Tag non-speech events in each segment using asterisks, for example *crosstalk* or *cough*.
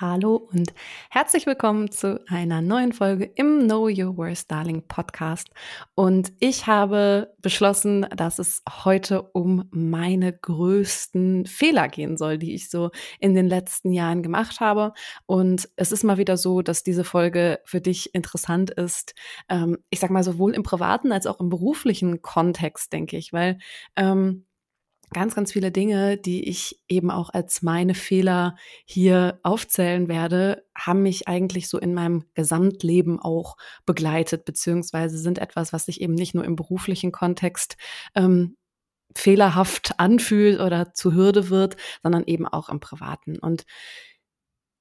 Hallo und herzlich willkommen zu einer neuen Folge im Know Your Worst Darling Podcast. Und ich habe beschlossen, dass es heute um meine größten Fehler gehen soll, die ich so in den letzten Jahren gemacht habe. Und es ist mal wieder so, dass diese Folge für dich interessant ist. Ähm, ich sag mal sowohl im privaten als auch im beruflichen Kontext, denke ich, weil ähm, ganz, ganz viele Dinge, die ich eben auch als meine Fehler hier aufzählen werde, haben mich eigentlich so in meinem Gesamtleben auch begleitet, beziehungsweise sind etwas, was sich eben nicht nur im beruflichen Kontext ähm, fehlerhaft anfühlt oder zu Hürde wird, sondern eben auch im privaten. Und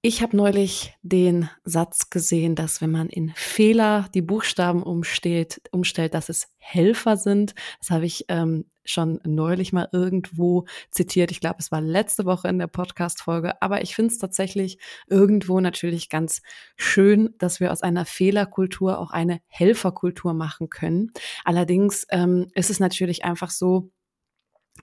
ich habe neulich den Satz gesehen, dass wenn man in Fehler die Buchstaben umstellt, umstellt dass es Helfer sind. Das habe ich ähm, schon neulich mal irgendwo zitiert. Ich glaube, es war letzte Woche in der Podcast-Folge. Aber ich finde es tatsächlich irgendwo natürlich ganz schön, dass wir aus einer Fehlerkultur auch eine Helferkultur machen können. Allerdings ähm, ist es natürlich einfach so,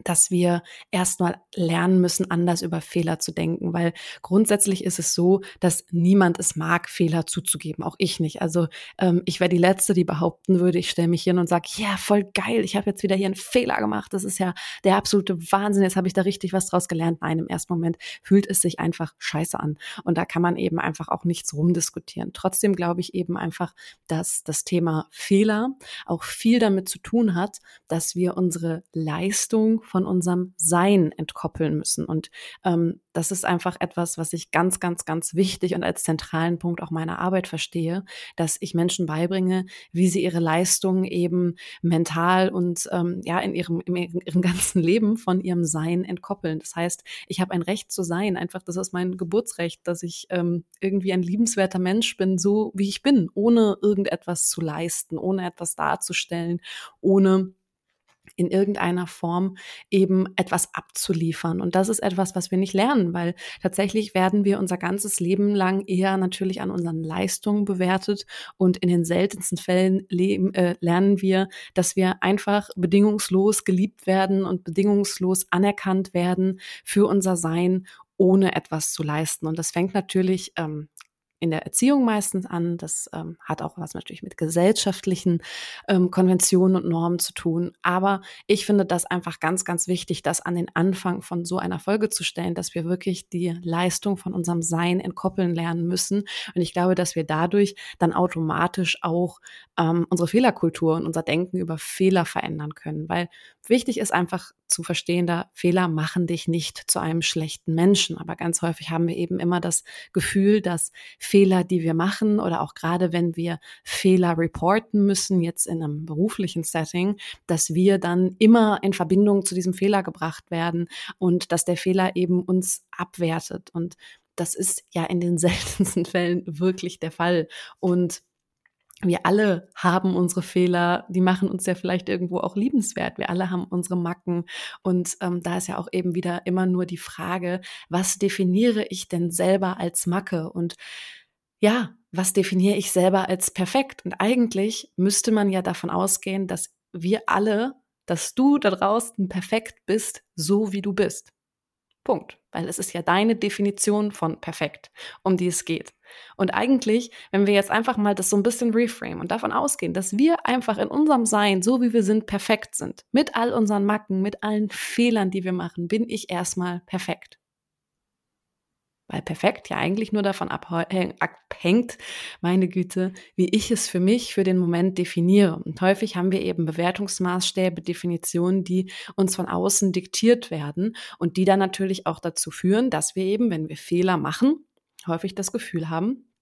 dass wir erstmal lernen müssen, anders über Fehler zu denken, weil grundsätzlich ist es so, dass niemand es mag, Fehler zuzugeben, auch ich nicht. Also ähm, ich wäre die Letzte, die behaupten würde, ich stelle mich hin und sage, ja, voll geil, ich habe jetzt wieder hier einen Fehler gemacht, das ist ja der absolute Wahnsinn, jetzt habe ich da richtig was draus gelernt. Nein, im ersten Moment fühlt es sich einfach scheiße an und da kann man eben einfach auch nichts rumdiskutieren. Trotzdem glaube ich eben einfach, dass das Thema Fehler auch viel damit zu tun hat, dass wir unsere Leistung von unserem Sein entkoppeln müssen. Und ähm, das ist einfach etwas, was ich ganz, ganz, ganz wichtig und als zentralen Punkt auch meiner Arbeit verstehe, dass ich Menschen beibringe, wie sie ihre Leistungen eben mental und ähm, ja in ihrem, in ihrem ganzen Leben von ihrem Sein entkoppeln. Das heißt, ich habe ein Recht zu sein. Einfach, das ist mein Geburtsrecht, dass ich ähm, irgendwie ein liebenswerter Mensch bin, so wie ich bin, ohne irgendetwas zu leisten, ohne etwas darzustellen, ohne in irgendeiner Form eben etwas abzuliefern. Und das ist etwas, was wir nicht lernen, weil tatsächlich werden wir unser ganzes Leben lang eher natürlich an unseren Leistungen bewertet und in den seltensten Fällen leben, äh, lernen wir, dass wir einfach bedingungslos geliebt werden und bedingungslos anerkannt werden für unser Sein ohne etwas zu leisten. Und das fängt natürlich ähm, in der Erziehung meistens an. Das ähm, hat auch was natürlich mit gesellschaftlichen ähm, Konventionen und Normen zu tun. Aber ich finde das einfach ganz, ganz wichtig, das an den Anfang von so einer Folge zu stellen, dass wir wirklich die Leistung von unserem Sein entkoppeln lernen müssen. Und ich glaube, dass wir dadurch dann automatisch auch ähm, unsere Fehlerkultur und unser Denken über Fehler verändern können. Weil wichtig ist einfach zu verstehen, da Fehler machen dich nicht zu einem schlechten Menschen. Aber ganz häufig haben wir eben immer das Gefühl, dass Fehler, die wir machen oder auch gerade wenn wir Fehler reporten müssen, jetzt in einem beruflichen Setting, dass wir dann immer in Verbindung zu diesem Fehler gebracht werden und dass der Fehler eben uns abwertet. Und das ist ja in den *laughs* seltensten Fällen wirklich der Fall. Und wir alle haben unsere Fehler, die machen uns ja vielleicht irgendwo auch liebenswert. Wir alle haben unsere Macken. Und ähm, da ist ja auch eben wieder immer nur die Frage, was definiere ich denn selber als Macke? Und ja, was definiere ich selber als perfekt? Und eigentlich müsste man ja davon ausgehen, dass wir alle, dass du da draußen perfekt bist, so wie du bist. Punkt. Weil es ist ja deine Definition von perfekt, um die es geht. Und eigentlich, wenn wir jetzt einfach mal das so ein bisschen reframe und davon ausgehen, dass wir einfach in unserem Sein, so wie wir sind, perfekt sind, mit all unseren Macken, mit allen Fehlern, die wir machen, bin ich erstmal perfekt. Weil perfekt ja eigentlich nur davon abhängt, meine Güte, wie ich es für mich für den Moment definiere. Und häufig haben wir eben Bewertungsmaßstäbe, Definitionen, die uns von außen diktiert werden und die dann natürlich auch dazu führen, dass wir eben, wenn wir Fehler machen, häufig das Gefühl haben,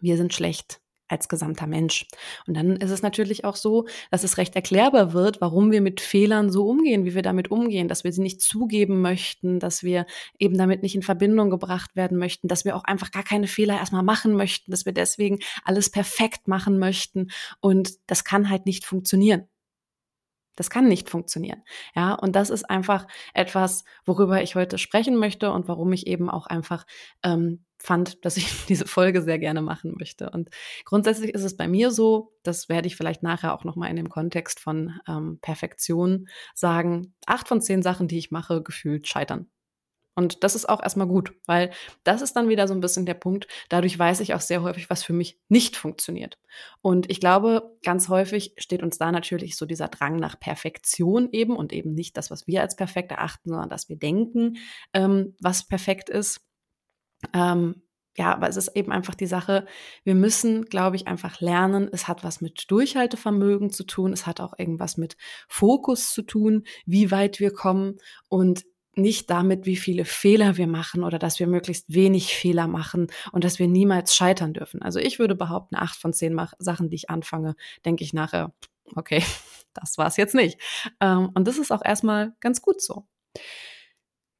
wir sind schlecht als gesamter Mensch. Und dann ist es natürlich auch so, dass es recht erklärbar wird, warum wir mit Fehlern so umgehen, wie wir damit umgehen, dass wir sie nicht zugeben möchten, dass wir eben damit nicht in Verbindung gebracht werden möchten, dass wir auch einfach gar keine Fehler erstmal machen möchten, dass wir deswegen alles perfekt machen möchten. Und das kann halt nicht funktionieren. Das kann nicht funktionieren. Ja, und das ist einfach etwas, worüber ich heute sprechen möchte und warum ich eben auch einfach ähm, fand, dass ich *laughs* diese Folge sehr gerne machen möchte. Und grundsätzlich ist es bei mir so, das werde ich vielleicht nachher auch nochmal in dem Kontext von ähm, Perfektion sagen, acht von zehn Sachen, die ich mache, gefühlt scheitern. Und das ist auch erstmal gut, weil das ist dann wieder so ein bisschen der Punkt. Dadurch weiß ich auch sehr häufig, was für mich nicht funktioniert. Und ich glaube, ganz häufig steht uns da natürlich so dieser Drang nach Perfektion eben und eben nicht das, was wir als perfekt erachten, sondern dass wir denken, ähm, was perfekt ist. Ähm, ja, aber es ist eben einfach die Sache, wir müssen, glaube ich, einfach lernen. Es hat was mit Durchhaltevermögen zu tun. Es hat auch irgendwas mit Fokus zu tun, wie weit wir kommen. Und nicht damit, wie viele Fehler wir machen oder dass wir möglichst wenig Fehler machen und dass wir niemals scheitern dürfen. Also ich würde behaupten, acht von zehn Sachen, die ich anfange, denke ich nachher, okay, *laughs* das war es jetzt nicht. Ähm, und das ist auch erstmal ganz gut so.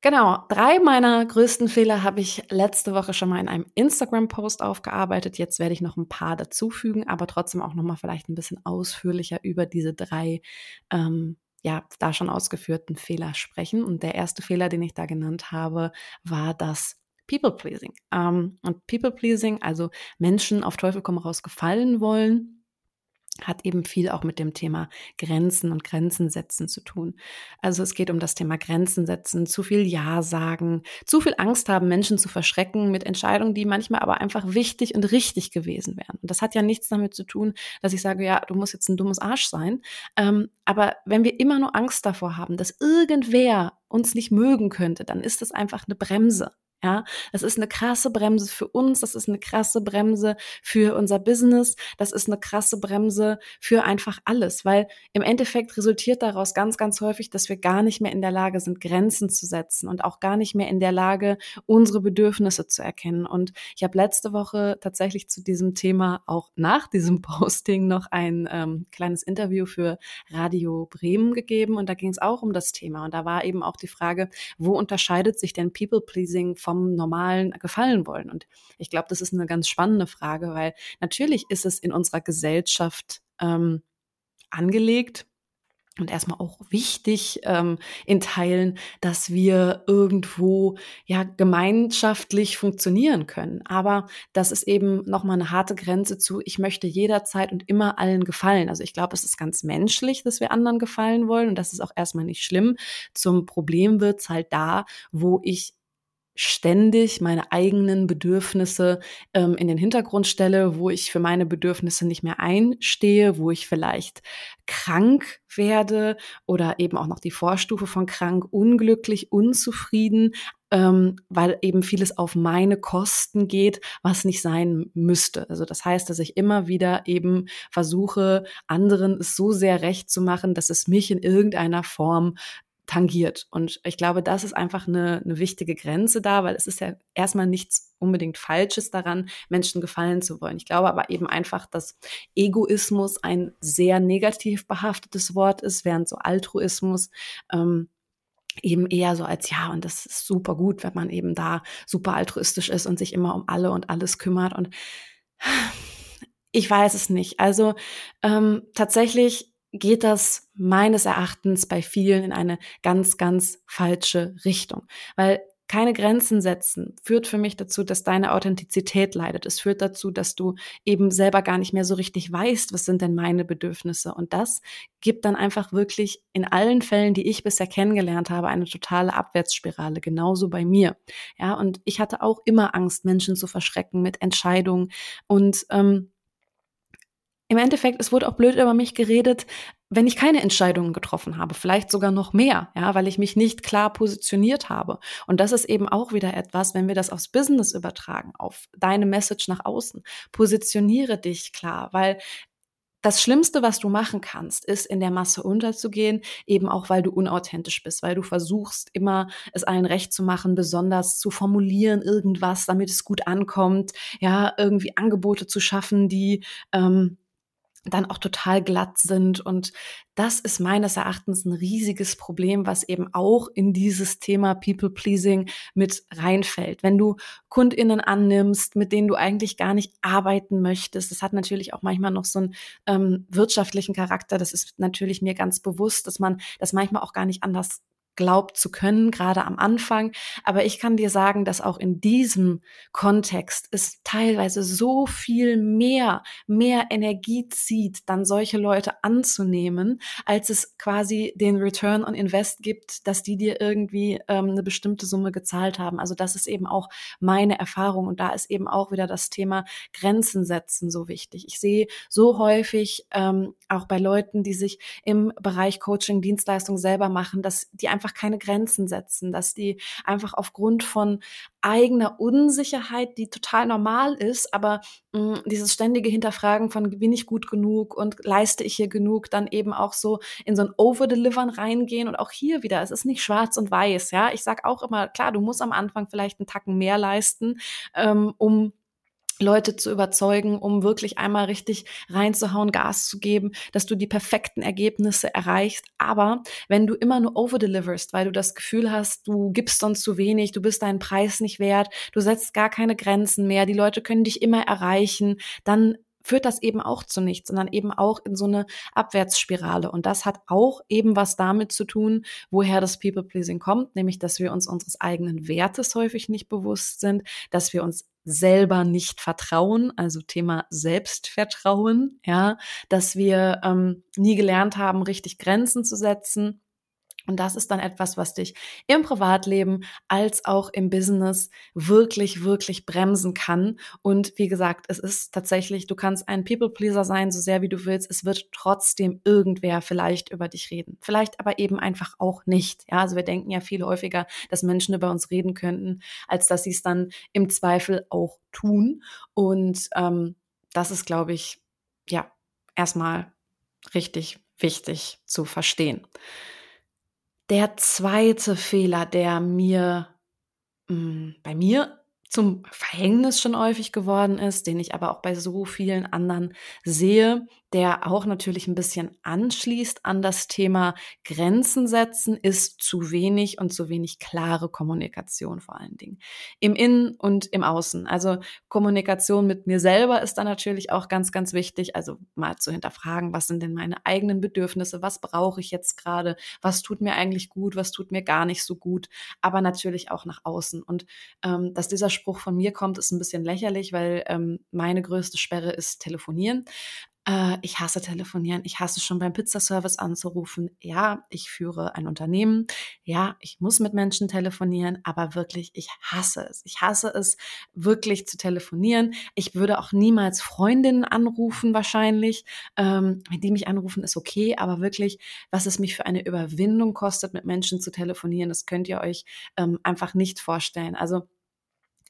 Genau, drei meiner größten Fehler habe ich letzte Woche schon mal in einem Instagram-Post aufgearbeitet. Jetzt werde ich noch ein paar dazufügen, aber trotzdem auch noch mal vielleicht ein bisschen ausführlicher über diese drei ähm, ja, da schon ausgeführten Fehler sprechen. Und der erste Fehler, den ich da genannt habe, war das People-Pleasing. Ähm, und People-Pleasing, also Menschen auf Teufel komm raus gefallen wollen, hat eben viel auch mit dem Thema Grenzen und Grenzen setzen zu tun. Also es geht um das Thema Grenzen setzen, zu viel Ja sagen, zu viel Angst haben, Menschen zu verschrecken mit Entscheidungen, die manchmal aber einfach wichtig und richtig gewesen wären. Und das hat ja nichts damit zu tun, dass ich sage, ja, du musst jetzt ein dummes Arsch sein. Ähm, aber wenn wir immer nur Angst davor haben, dass irgendwer uns nicht mögen könnte, dann ist das einfach eine Bremse. Ja, das ist eine krasse Bremse für uns, das ist eine krasse Bremse für unser Business, das ist eine krasse Bremse für einfach alles, weil im Endeffekt resultiert daraus ganz, ganz häufig, dass wir gar nicht mehr in der Lage sind, Grenzen zu setzen und auch gar nicht mehr in der Lage, unsere Bedürfnisse zu erkennen. Und ich habe letzte Woche tatsächlich zu diesem Thema auch nach diesem *laughs* Posting noch ein ähm, kleines Interview für Radio Bremen gegeben und da ging es auch um das Thema und da war eben auch die Frage, wo unterscheidet sich denn People Pleasing vom normalen Gefallen wollen? Und ich glaube, das ist eine ganz spannende Frage, weil natürlich ist es in unserer Gesellschaft ähm, angelegt, und erstmal auch wichtig ähm, in Teilen, dass wir irgendwo ja gemeinschaftlich funktionieren können. Aber das ist eben nochmal eine harte Grenze zu, ich möchte jederzeit und immer allen gefallen. Also ich glaube, es ist ganz menschlich, dass wir anderen gefallen wollen und das ist auch erstmal nicht schlimm. Zum Problem wird's halt da, wo ich ständig meine eigenen Bedürfnisse ähm, in den Hintergrund stelle, wo ich für meine Bedürfnisse nicht mehr einstehe, wo ich vielleicht krank werde oder eben auch noch die Vorstufe von krank, unglücklich, unzufrieden, ähm, weil eben vieles auf meine Kosten geht, was nicht sein müsste. Also das heißt, dass ich immer wieder eben versuche, anderen es so sehr recht zu machen, dass es mich in irgendeiner Form tangiert. Und ich glaube, das ist einfach eine, eine wichtige Grenze da, weil es ist ja erstmal nichts unbedingt Falsches daran, Menschen gefallen zu wollen. Ich glaube aber eben einfach, dass Egoismus ein sehr negativ behaftetes Wort ist, während so Altruismus ähm, eben eher so als ja, und das ist super gut, wenn man eben da super altruistisch ist und sich immer um alle und alles kümmert. Und *sighs* ich weiß es nicht. Also ähm, tatsächlich geht das meines Erachtens bei vielen in eine ganz, ganz falsche Richtung. Weil keine Grenzen setzen führt für mich dazu, dass deine Authentizität leidet. Es führt dazu, dass du eben selber gar nicht mehr so richtig weißt, was sind denn meine Bedürfnisse. Und das gibt dann einfach wirklich in allen Fällen, die ich bisher kennengelernt habe, eine totale Abwärtsspirale. Genauso bei mir. Ja, und ich hatte auch immer Angst, Menschen zu verschrecken mit Entscheidungen und ähm, im Endeffekt, es wurde auch blöd über mich geredet, wenn ich keine Entscheidungen getroffen habe, vielleicht sogar noch mehr, ja, weil ich mich nicht klar positioniert habe. Und das ist eben auch wieder etwas, wenn wir das aufs Business übertragen, auf deine Message nach außen. Positioniere dich klar, weil das Schlimmste, was du machen kannst, ist in der Masse unterzugehen, eben auch weil du unauthentisch bist, weil du versuchst immer es allen recht zu machen, besonders zu formulieren irgendwas, damit es gut ankommt, ja, irgendwie Angebote zu schaffen, die ähm, dann auch total glatt sind. Und das ist meines Erachtens ein riesiges Problem, was eben auch in dieses Thema People-Pleasing mit reinfällt. Wenn du KundInnen annimmst, mit denen du eigentlich gar nicht arbeiten möchtest, das hat natürlich auch manchmal noch so einen ähm, wirtschaftlichen Charakter. Das ist natürlich mir ganz bewusst, dass man das manchmal auch gar nicht anders glaubt zu können, gerade am Anfang. Aber ich kann dir sagen, dass auch in diesem Kontext es teilweise so viel mehr, mehr Energie zieht, dann solche Leute anzunehmen, als es quasi den Return on Invest gibt, dass die dir irgendwie ähm, eine bestimmte Summe gezahlt haben. Also das ist eben auch meine Erfahrung und da ist eben auch wieder das Thema Grenzen setzen so wichtig. Ich sehe so häufig ähm, auch bei Leuten, die sich im Bereich Coaching, Dienstleistung selber machen, dass die einfach keine Grenzen setzen, dass die einfach aufgrund von eigener Unsicherheit, die total normal ist, aber mh, hm, dieses ständige Hinterfragen von bin ich gut genug und leiste ich hier genug, dann eben auch so in so ein Overdelivern reingehen und auch hier wieder, es ist nicht schwarz und weiß, ja. Ich sag auch immer, klar, du musst am Anfang vielleicht einen Tacken mehr leisten, ähm, um Leute zu überzeugen, um wirklich einmal richtig reinzuhauen, Gas zu geben, dass du die perfekten Ergebnisse erreichst. Aber wenn du immer nur overdeliverst, weil du das Gefühl hast, du gibst sonst zu wenig, du bist deinen Preis nicht wert, du setzt gar keine Grenzen mehr, die Leute können dich immer erreichen, dann führt das eben auch zu nichts, sondern eben auch in so eine Abwärtsspirale. Und das hat auch eben was damit zu tun, woher das People-Pleasing kommt, nämlich, dass wir uns unseres eigenen Wertes häufig nicht bewusst sind, dass wir uns selber nicht vertrauen, also Thema Selbstvertrauen, ja, dass wir ähm, nie gelernt haben, richtig Grenzen zu setzen und das ist dann etwas, was dich im Privatleben als auch im Business wirklich, wirklich bremsen kann. Und wie gesagt, es ist tatsächlich, du kannst ein People-Pleaser sein, so sehr wie du willst. Es wird trotzdem irgendwer vielleicht über dich reden. Vielleicht aber eben einfach auch nicht. Ja, also wir denken ja viel häufiger, dass Menschen über uns reden könnten, als dass sie es dann im Zweifel auch tun. Und ähm, das ist, glaube ich, ja, erstmal richtig wichtig zu verstehen. Der zweite Fehler, der mir mh, hm, bei mir zum Verhängnis schon häufig geworden ist, den ich aber auch bei so vielen anderen sehe, der auch natürlich ein bisschen anschließt an das Thema Grenzen setzen, ist zu wenig und zu wenig klare Kommunikation vor allen Dingen. Im Innen und im Außen. Also Kommunikation mit mir selber ist da natürlich auch ganz, ganz wichtig. Also mal zu hinterfragen, was sind denn meine eigenen Bedürfnisse? Was brauche ich jetzt gerade? Was tut mir eigentlich gut? Was tut mir gar nicht so gut? Aber natürlich auch nach außen. Und ähm, dass dieser Spruch von mir kommt, ist ein bisschen lächerlich, weil ähm, meine größte Sperre ist Telefonieren. Äh, ich hasse telefonieren. Ich hasse schon beim Pizzaservice anzurufen. Ja, ich führe ein Unternehmen. Ja, ich muss mit Menschen telefonieren, aber wirklich, ich hasse es. Ich hasse es, wirklich zu telefonieren. Ich würde auch niemals Freundinnen anrufen, wahrscheinlich. Ähm, wenn die mich anrufen, ist okay, aber wirklich, was es mich für eine Überwindung kostet, mit Menschen zu telefonieren, das könnt ihr euch ähm, einfach nicht vorstellen. Also,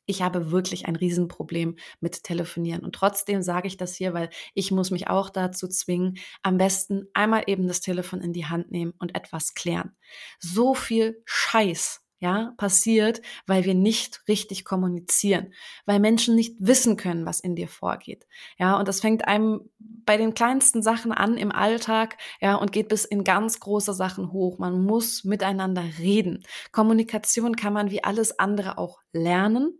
ich habe wirklich ein Riesenproblem mit Telefonieren. Und trotzdem sage ich das hier, weil ich muss mich auch dazu zwingen, am besten einmal eben das Telefon in die Hand nehmen und etwas klären. So viel Scheiß ja, passiert, weil wir nicht richtig kommunizieren, weil Menschen nicht wissen können, was in dir vorgeht. Ja, und das fängt einem bei den kleinsten Sachen an im Alltag, ja, und geht bis in ganz große Sachen hoch. Man muss miteinander reden. Kommunikation kann man wie alles andere auch lernen.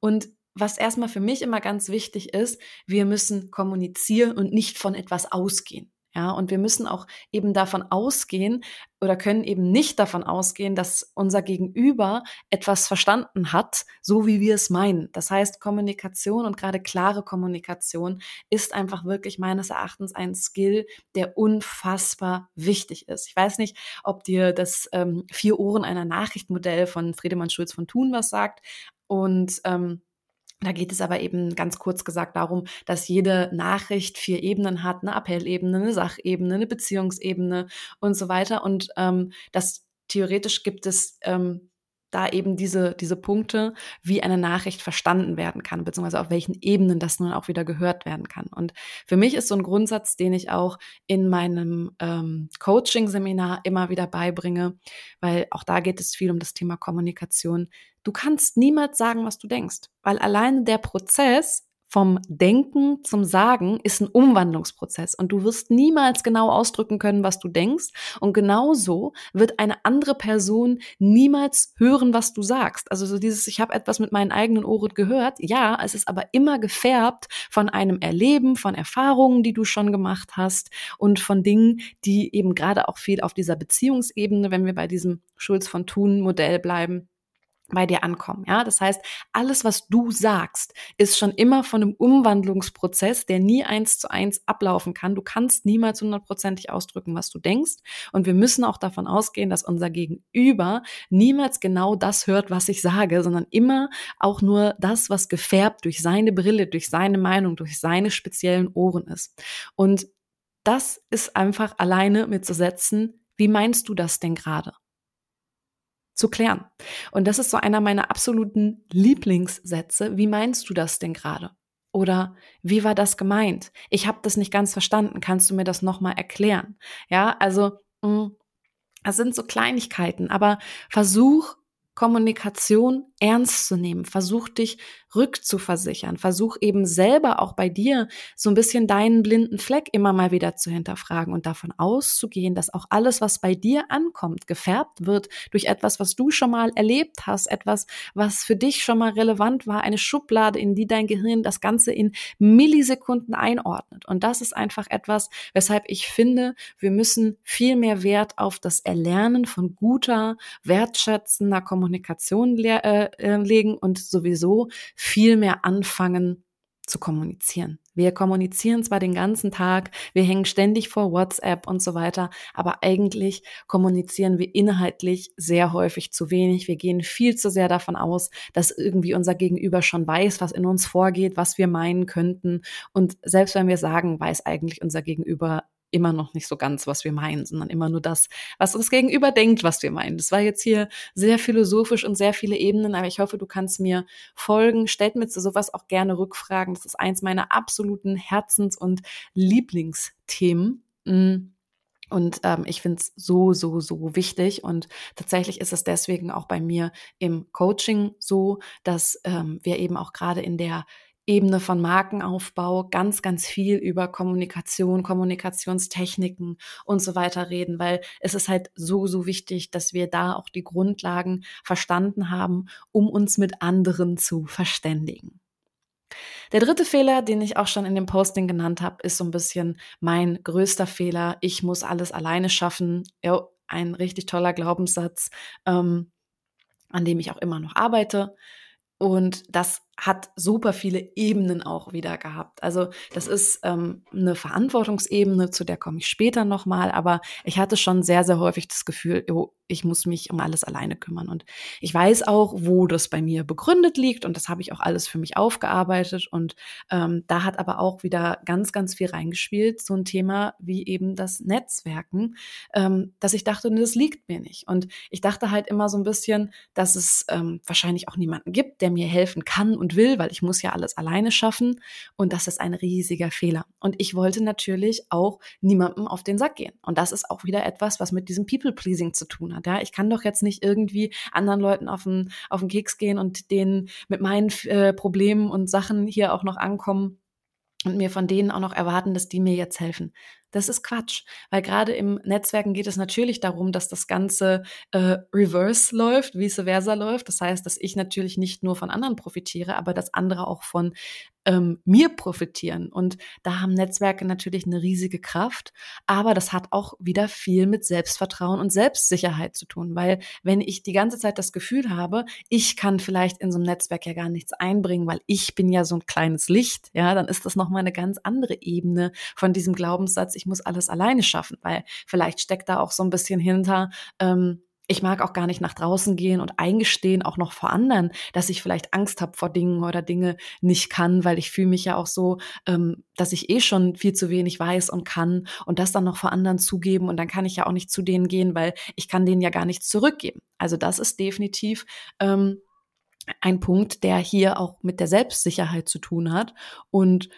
Und was erstmal für mich immer ganz wichtig ist, wir müssen kommunizieren und nicht von etwas ausgehen. Ja, und wir müssen auch eben davon ausgehen oder können eben nicht davon ausgehen, dass unser Gegenüber etwas verstanden hat, so wie wir es meinen. Das heißt, Kommunikation und gerade klare Kommunikation ist einfach wirklich meines Erachtens ein Skill, der unfassbar wichtig ist. Ich weiß nicht, ob dir das ähm, Vier Ohren einer Nachricht Modell von Friedemann Schulz von Thun was sagt, und ähm, da geht es aber eben ganz kurz gesagt darum, dass jede Nachricht vier Ebenen hat, eine Appellebene, eine Sachebene, eine Beziehungsebene und so weiter. Und ähm, das theoretisch gibt es ähm, da eben diese, diese Punkte, wie eine Nachricht verstanden werden kann, beziehungsweise auf welchen Ebenen das nun auch wieder gehört werden kann. Und für mich ist so ein Grundsatz, den ich auch in meinem ähm, Coaching-Seminar immer wieder beibringe, weil auch da geht es viel um das Thema Kommunikation. Du kannst niemals sagen, was du denkst, weil alleine der Prozess vom Denken zum Sagen ist ein Umwandlungsprozess und du wirst niemals genau ausdrücken können, was du denkst. Und genauso wird eine andere Person niemals hören, was du sagst. Also so dieses, ich habe etwas mit meinen eigenen Ohren gehört. Ja, es ist aber immer gefärbt von einem Erleben, von Erfahrungen, die du schon gemacht hast und von Dingen, die eben gerade auch viel auf dieser Beziehungsebene, wenn wir bei diesem Schulz von Thun Modell bleiben, bei dir ankommen. Ja, das heißt, alles, was du sagst, ist schon immer von einem Umwandlungsprozess, der nie eins zu eins ablaufen kann. Du kannst niemals hundertprozentig ausdrücken, was du denkst. Und wir müssen auch davon ausgehen, dass unser Gegenüber niemals genau das hört, was ich sage, sondern immer auch nur das, was gefärbt durch seine Brille, durch seine Meinung, durch seine speziellen Ohren ist. Und das ist einfach alleine mit zu setzen. Wie meinst du das denn gerade? Zu klären. Und das ist so einer meiner absoluten Lieblingssätze. Wie meinst du das denn gerade? Oder wie war das gemeint? Ich habe das nicht ganz verstanden. Kannst du mir das nochmal erklären? Ja, also mh, mm, das sind so Kleinigkeiten, aber versuch Kommunikation ernst zu nehmen. Versuch dich rückzuversichern. Versuch eben selber auch bei dir so ein bisschen deinen blinden Fleck immer mal wieder zu hinterfragen und davon auszugehen, dass auch alles, was bei dir ankommt, gefärbt wird durch etwas, was du schon mal erlebt hast, etwas, was für dich schon mal relevant war, eine Schublade, in die dein Gehirn das Ganze in Millisekunden einordnet. Und das ist einfach etwas, weshalb ich finde, wir müssen viel mehr Wert auf das Erlernen von guter, wertschätzender Kommunikation äh, äh, legen und sowieso viel mehr anfangen zu kommunizieren. Wir kommunizieren zwar den ganzen Tag, wir hängen ständig vor WhatsApp und so weiter, aber eigentlich kommunizieren wir inhaltlich sehr häufig zu wenig. Wir gehen viel zu sehr davon aus, dass irgendwie unser Gegenüber schon weiß, was in uns vorgeht, was wir meinen könnten. Und selbst wenn wir sagen, weiß eigentlich unser Gegenüber immer noch nicht so ganz, was wir meinen, sondern immer nur das, was uns gegenüber denkt, was wir meinen. Das war jetzt hier sehr philosophisch und sehr viele Ebenen, aber ich hoffe, du kannst mir folgen. Stellt mir zu sowas auch gerne Rückfragen. Das ist eins meiner absoluten Herzens- und Lieblingsthemen. Mm. Und ähm, ich finde es so, so, so wichtig. Und tatsächlich ist es deswegen auch bei mir im Coaching so, dass ähm, wir eben auch gerade in der Ebene von Markenaufbau ganz, ganz viel über Kommunikation, Kommunikationstechniken und so weiter reden, weil es ist halt so, so wichtig, dass wir da auch die Grundlagen verstanden haben, um uns mit anderen zu verständigen. Der dritte Fehler, den ich auch schon in dem Posting genannt habe, ist so ein bisschen mein größter Fehler. Ich muss alles alleine schaffen. Ja, ein richtig toller Glaubenssatz, ähm, an dem ich auch immer noch arbeite. Und das hat super viele Ebenen auch wieder gehabt. Also das ist ähm, eine Verantwortungsebene, zu der komme ich später nochmal, aber ich hatte schon sehr, sehr häufig das Gefühl, jo, ich muss mich um alles alleine kümmern. Und ich weiß auch, wo das bei mir begründet liegt und das habe ich auch alles für mich aufgearbeitet. Und ähm, da hat aber auch wieder ganz, ganz viel reingespielt, so ein Thema wie eben das Netzwerken, ähm, dass ich dachte, das liegt mir nicht. Und ich dachte halt immer so ein bisschen, dass es ähm, wahrscheinlich auch niemanden gibt, der mir helfen kann und will, weil ich muss ja alles alleine schaffen. Und das ist ein riesiger Fehler. Und ich wollte natürlich auch niemandem auf den Sack gehen. Und das ist auch wieder etwas, was mit diesem People-Pleasing zu tun hat. Ja, ich kann doch jetzt nicht irgendwie anderen Leuten auf den, auf den Keks gehen und denen mit meinen äh, Problemen und Sachen hier auch noch ankommen und mir von denen auch noch erwarten, dass die mir jetzt helfen. Das ist Quatsch, weil gerade im Netzwerken geht es natürlich darum, dass das Ganze äh, reverse läuft, vice versa läuft. Das heißt, dass ich natürlich nicht nur von anderen profitiere, aber dass andere auch von ähm, mir profitieren. Und da haben Netzwerke natürlich eine riesige Kraft, aber das hat auch wieder viel mit Selbstvertrauen und Selbstsicherheit zu tun, weil wenn ich die ganze Zeit das Gefühl habe, ich kann vielleicht in so einem Netzwerk ja gar nichts einbringen, weil ich bin ja so ein kleines Licht, ja, dann ist das nochmal eine ganz andere Ebene von diesem Glaubenssatz, ich muss alles alleine schaffen, weil vielleicht steckt da auch so ein bisschen hinter, ähm, ich mag auch gar nicht nach draußen gehen und eingestehen, auch noch vor anderen, dass ich vielleicht Angst habe vor Dingen oder Dinge nicht kann, weil ich fühle mich ja auch so, ähm, dass ich eh schon viel zu wenig weiß und kann und das dann noch vor anderen zugeben und dann kann ich ja auch nicht zu denen gehen, weil ich kann denen ja gar nichts zurückgeben. Also das ist definitiv ähm, ein Punkt, der hier auch mit der Selbstsicherheit zu tun hat und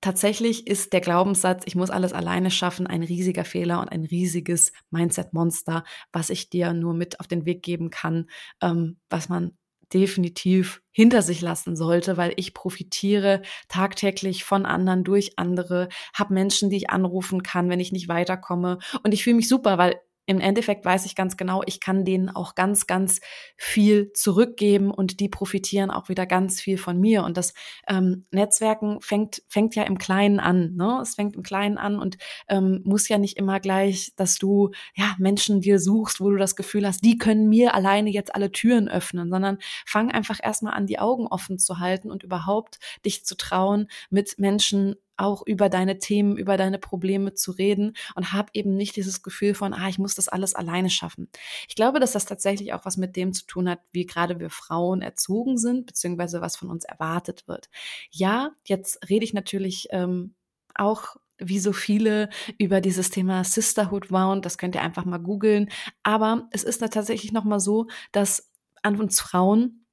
Tatsächlich ist der Glaubenssatz, ich muss alles alleine schaffen, ein riesiger Fehler und ein riesiges Mindset-Monster, was ich dir nur mit auf den Weg geben kann, ähm, was man definitiv hinter sich lassen sollte, weil ich profitiere tagtäglich von anderen durch andere, habe Menschen, die ich anrufen kann, wenn ich nicht weiterkomme. Und ich fühle mich super, weil im Endeffekt weiß ich ganz genau, ich kann denen auch ganz, ganz viel zurückgeben und die profitieren auch wieder ganz viel von mir. Und das ähm, Netzwerken fängt, fängt ja im Kleinen an. Ne? Es fängt im Kleinen an und ähm, muss ja nicht immer gleich, dass du ja Menschen dir suchst, wo du das Gefühl hast, die können mir alleine jetzt alle Türen öffnen, sondern fang einfach erstmal an, die Augen offen zu halten und überhaupt dich zu trauen, mit Menschen auch über deine Themen, über deine Probleme zu reden und hab eben nicht dieses Gefühl von, ah, ich muss das alles alleine schaffen. Ich glaube, dass das tatsächlich auch was mit dem zu tun hat, wie gerade wir Frauen erzogen sind, beziehungsweise was von uns erwartet wird. Ja, jetzt rede ich natürlich ähm, auch wie so viele über dieses Thema Sisterhood Wound, das könnt ihr einfach mal googeln. Aber es ist tatsächlich nochmal so, dass an uns Frauen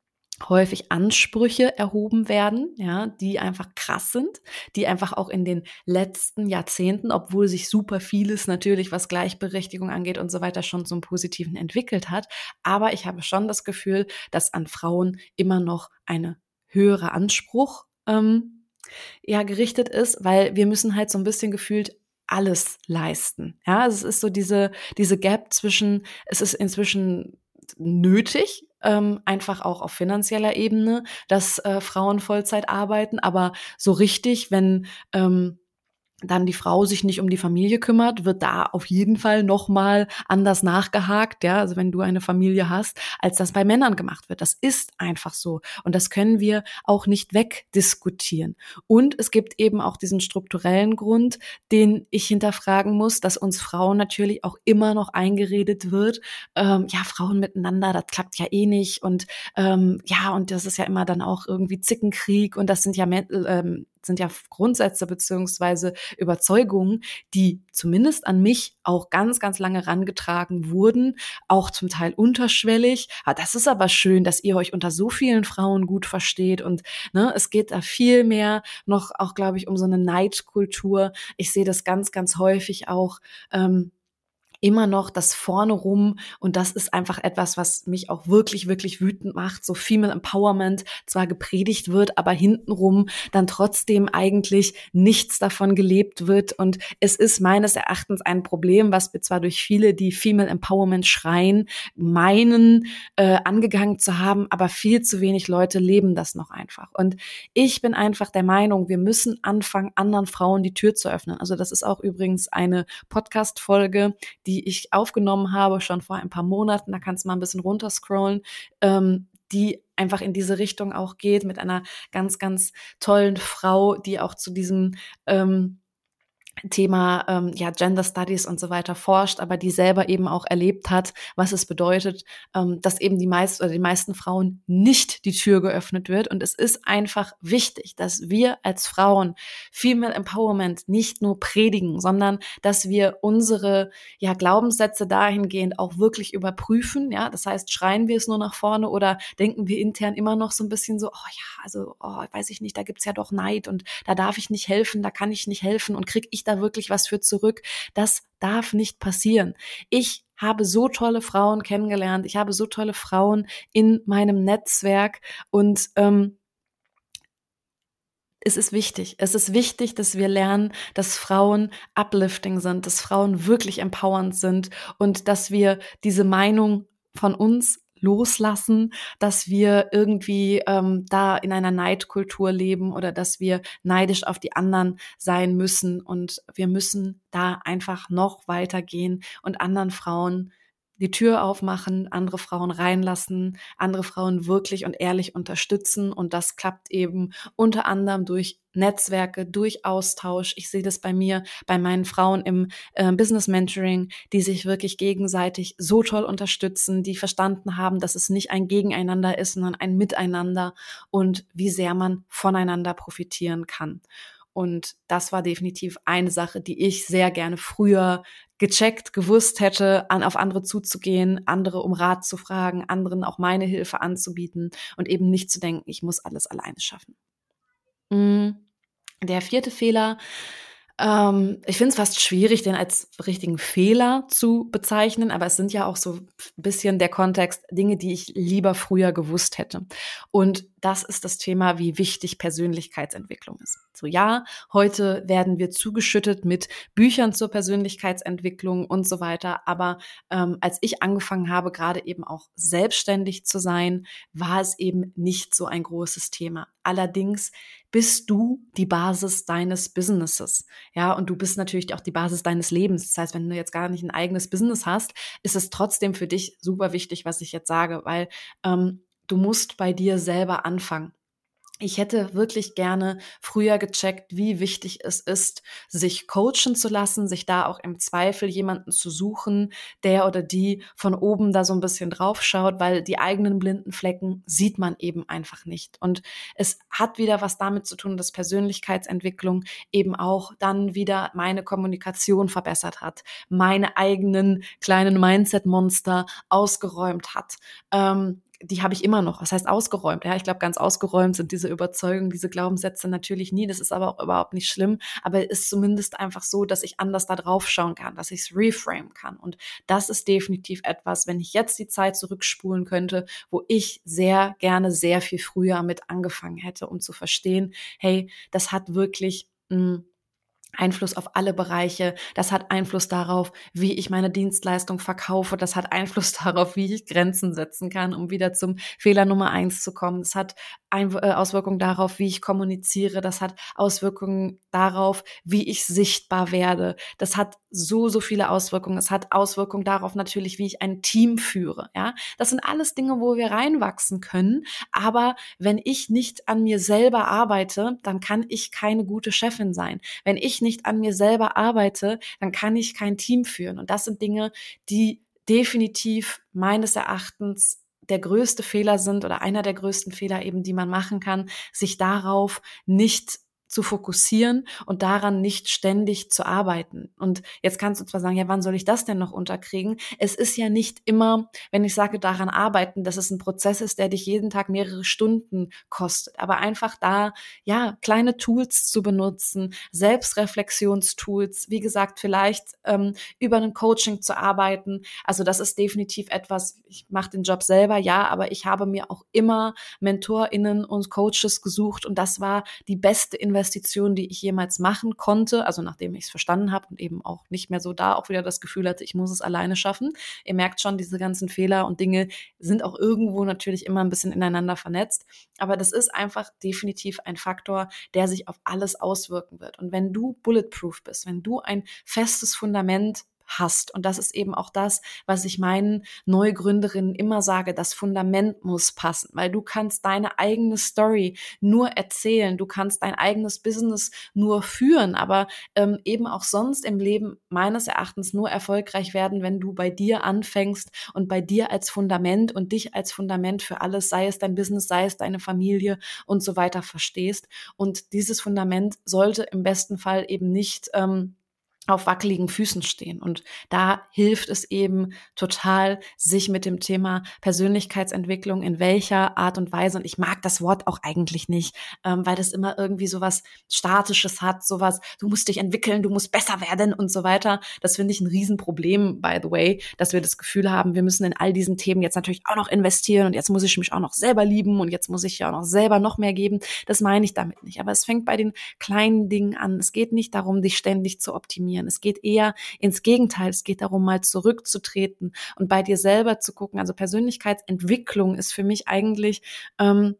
häufig Ansprüche erhoben werden, ja, die einfach krass sind, die einfach auch in den letzten Jahrzehnten, obwohl sich super vieles natürlich, was Gleichberechtigung angeht und so weiter, schon zum Positiven entwickelt hat. Aber ich habe schon das Gefühl, dass an Frauen immer noch eine höhere Anspruch ähm, ja gerichtet ist, weil wir müssen halt so ein bisschen gefühlt alles leisten. Ja, also es ist so diese, diese Gap zwischen, es ist inzwischen nötig, ähm, einfach auch auf finanzieller Ebene, dass äh, Frauen Vollzeit arbeiten, aber so richtig, wenn ähm, dann die Frau sich nicht um die Familie kümmert, wird da auf jeden Fall nochmal anders nachgehakt, ja, also wenn du eine Familie hast, als das bei Männern gemacht wird. Das ist einfach so. Und das können wir auch nicht wegdiskutieren. Und es gibt eben auch diesen strukturellen Grund, den ich hinterfragen muss, dass uns Frauen natürlich auch immer noch eingeredet wird, ähm, ja, Frauen miteinander, das klappt ja eh nicht und ähm, ja, und das ist ja immer dann auch irgendwie Zickenkrieg und das sind ja ähm, sind ja Grundsätze beziehungsweise Überzeugungen, die zumindest an mich auch ganz, ganz lange rangetragen wurden, auch zum Teil unterschwellig. Ah, das ist aber schön, dass ihr euch unter so vielen Frauen gut versteht und ne, es geht da viel mehr noch auch, glaube ich, um so eine Neidkultur. Ich sehe das ganz, ganz häufig auch. Ähm, immer noch das vorne rum und das ist einfach etwas, was mich auch wirklich, wirklich wütend macht. So Female Empowerment zwar gepredigt wird, aber hintenrum dann trotzdem eigentlich nichts davon gelebt wird und es ist meines Erachtens ein Problem, was wir zwar durch viele, die Female Empowerment schreien, meinen, äh, angegangen zu haben, aber viel zu wenig Leute leben das noch einfach. Und ich bin einfach der Meinung, wir müssen anfangen, anderen Frauen die Tür zu öffnen. Also das ist auch übrigens eine Podcast-Folge, die ich aufgenommen habe, schon vor ein paar Monaten. Da kannst du mal ein bisschen runterscrollen. Ähm, die einfach in diese Richtung auch geht, mit einer ganz, ganz tollen Frau, die auch zu diesem ähm, Thema ähm, ja Gender Studies und so weiter forscht, aber die selber eben auch erlebt hat, was es bedeutet, ähm, dass eben die meisten oder die meisten Frauen nicht die Tür geöffnet wird. Und es ist einfach wichtig, dass wir als Frauen Female Empowerment nicht nur predigen, sondern dass wir unsere ja Glaubenssätze dahingehend auch wirklich überprüfen. Ja, das heißt, schreien wir es nur nach vorne oder denken wir intern immer noch so ein bisschen so, oh ja, also oh, weiß ich nicht, da gibt's ja doch Neid und da darf ich nicht helfen, da kann ich nicht helfen und krieg ich da wirklich was für zurück. Das darf nicht passieren. Ich habe so tolle Frauen kennengelernt. Ich habe so tolle Frauen in meinem Netzwerk und ähm, es ist wichtig. Es ist wichtig, dass wir lernen, dass Frauen uplifting sind, dass Frauen wirklich empowernd sind und dass wir diese Meinung von uns loslassen, dass wir irgendwie ähm, da in einer Neidkultur leben oder dass wir neidisch auf die anderen sein müssen. Und wir müssen da einfach noch weitergehen und anderen Frauen die Tür aufmachen, andere Frauen reinlassen, andere Frauen wirklich und ehrlich unterstützen. Und das klappt eben unter anderem durch Netzwerke, durch Austausch. Ich sehe das bei mir, bei meinen Frauen im äh, Business Mentoring, die sich wirklich gegenseitig so toll unterstützen, die verstanden haben, dass es nicht ein Gegeneinander ist, sondern ein Miteinander und wie sehr man voneinander profitieren kann. Und das war definitiv eine Sache, die ich sehr gerne früher gecheckt, gewusst hätte, an, auf andere zuzugehen, andere um Rat zu fragen, anderen auch meine Hilfe anzubieten und eben nicht zu denken, ich muss alles alleine schaffen. Mm, der vierte Fehler, Ähm, ich finde es fast schwierig, den als richtigen Fehler zu bezeichnen, aber es sind ja auch so ein bisschen der Kontext Dinge, die ich lieber früher gewusst hätte. Und das ist das Thema, wie wichtig Persönlichkeitsentwicklung ist. So ja, heute werden wir zugeschüttet mit Büchern zur Persönlichkeitsentwicklung und so weiter. Aber ähm, als ich angefangen habe, gerade eben auch selbstständig zu sein, war es eben nicht so ein großes Thema. Allerdings bist du die Basis deines Businesses. Ja, und du bist natürlich auch die Basis deines Lebens. Das heißt, wenn du jetzt gar nicht ein eigenes Business hast, ist es trotzdem für dich super wichtig, was ich jetzt sage, weil ähm, du musst bei dir selber anfangen ich hätte wirklich gerne früher gecheckt, wie wichtig es ist, sich coachen zu lassen, sich da auch im Zweifel jemanden zu suchen, der oder die von oben da so ein bisschen drauf schaut, weil die eigenen blinden Flecken sieht man eben einfach nicht. Und es hat wieder was damit zu tun, dass Persönlichkeitsentwicklung eben auch dann wieder meine Kommunikation verbessert hat, meine eigenen kleinen Mindset-Monster ausgeräumt hat. Ähm, die habe ich immer noch. Was heißt ausgeräumt? Ja, ich glaube, ganz ausgeräumt sind diese Überzeugungen, diese Glaubenssätze natürlich nie. Das ist aber auch überhaupt nicht schlimm. Aber es ist zumindest einfach so, dass ich anders da drauf schauen kann, dass ich es reframe kann. Und das ist definitiv etwas, wenn ich jetzt die Zeit zurückspulen könnte, wo ich sehr gerne sehr viel früher mit angefangen hätte, um zu verstehen, hey, das hat wirklich mh, hm, Einfluss auf alle Bereiche. Das hat Einfluss darauf, wie ich meine Dienstleistung verkaufe. Das hat Einfluss *laughs* darauf, wie ich Grenzen setzen kann, um wieder zum Fehler Nummer eins zu kommen. Das hat äh, Auswirkungen darauf, wie ich kommuniziere. Das hat Auswirkungen darauf, wie ich sichtbar werde. Das hat so, so viele Auswirkungen. Es hat Auswirkungen darauf natürlich, wie ich ein Team führe. Ja, das sind alles Dinge, wo wir reinwachsen können. Aber wenn ich nicht an mir selber arbeite, dann kann ich keine gute Chefin sein. Wenn ich nicht an mir selber arbeite, dann kann ich kein Team führen. Und das sind Dinge, die definitiv meines Erachtens der größte Fehler sind oder einer der größten Fehler eben, die man machen kann, sich darauf nicht zu fokussieren und daran nicht ständig zu arbeiten. Und jetzt kannst du zwar sagen, ja, wann soll ich das denn noch unterkriegen? Es ist ja nicht immer, wenn ich sage, daran arbeiten, dass es ein Prozess ist, der dich jeden Tag mehrere Stunden kostet. Aber einfach da, ja, kleine Tools zu benutzen, Selbstreflexionstools, wie gesagt, vielleicht ähm, über ein Coaching zu arbeiten. Also das ist definitiv etwas, ich mache den Job selber, ja, aber ich habe mir auch immer MentorInnen und Coaches gesucht und das war die beste Investition Investition, die ich jemals machen konnte, also nachdem ich es verstanden habe und eben auch nicht mehr so da auch wieder das Gefühl hatte, ich muss es alleine schaffen. Ihr merkt schon, diese ganzen Fehler und Dinge sind auch irgendwo natürlich immer ein bisschen ineinander vernetzt, aber das ist einfach definitiv ein Faktor, der sich auf alles auswirken wird. Und wenn du bulletproof bist, wenn du ein festes Fundament hast. Und das ist eben auch das, was ich meinen Neugründerinnen immer sage, das Fundament muss passen, weil du kannst deine eigene Story nur erzählen, du kannst dein eigenes Business nur führen, aber ähm, eben auch sonst im Leben meines Erachtens nur erfolgreich werden, wenn du bei dir anfängst und bei dir als Fundament und dich als Fundament für alles, sei es dein Business, sei es deine Familie und so weiter verstehst. Und dieses Fundament sollte im besten Fall eben nicht ähm, auf wackeligen Füßen stehen. Und da hilft es eben total, sich mit dem Thema Persönlichkeitsentwicklung in welcher Art und Weise, und ich mag das Wort auch eigentlich nicht, ähm, weil das immer irgendwie so was Statisches hat, sowas, du musst dich entwickeln, du musst besser werden und so weiter. Das finde ich ein Riesenproblem, by the way, dass wir das Gefühl haben, wir müssen in all diesen Themen jetzt natürlich auch noch investieren und jetzt muss ich mich auch noch selber lieben und jetzt muss ich ja auch noch selber noch mehr geben. Das meine ich damit nicht. Aber es fängt bei den kleinen Dingen an. Es geht nicht darum, dich ständig zu optimieren optimieren. Es geht eher ins Gegenteil. Es geht darum, mal zurückzutreten und bei dir selber zu gucken. Also Persönlichkeitsentwicklung ist für mich eigentlich ähm,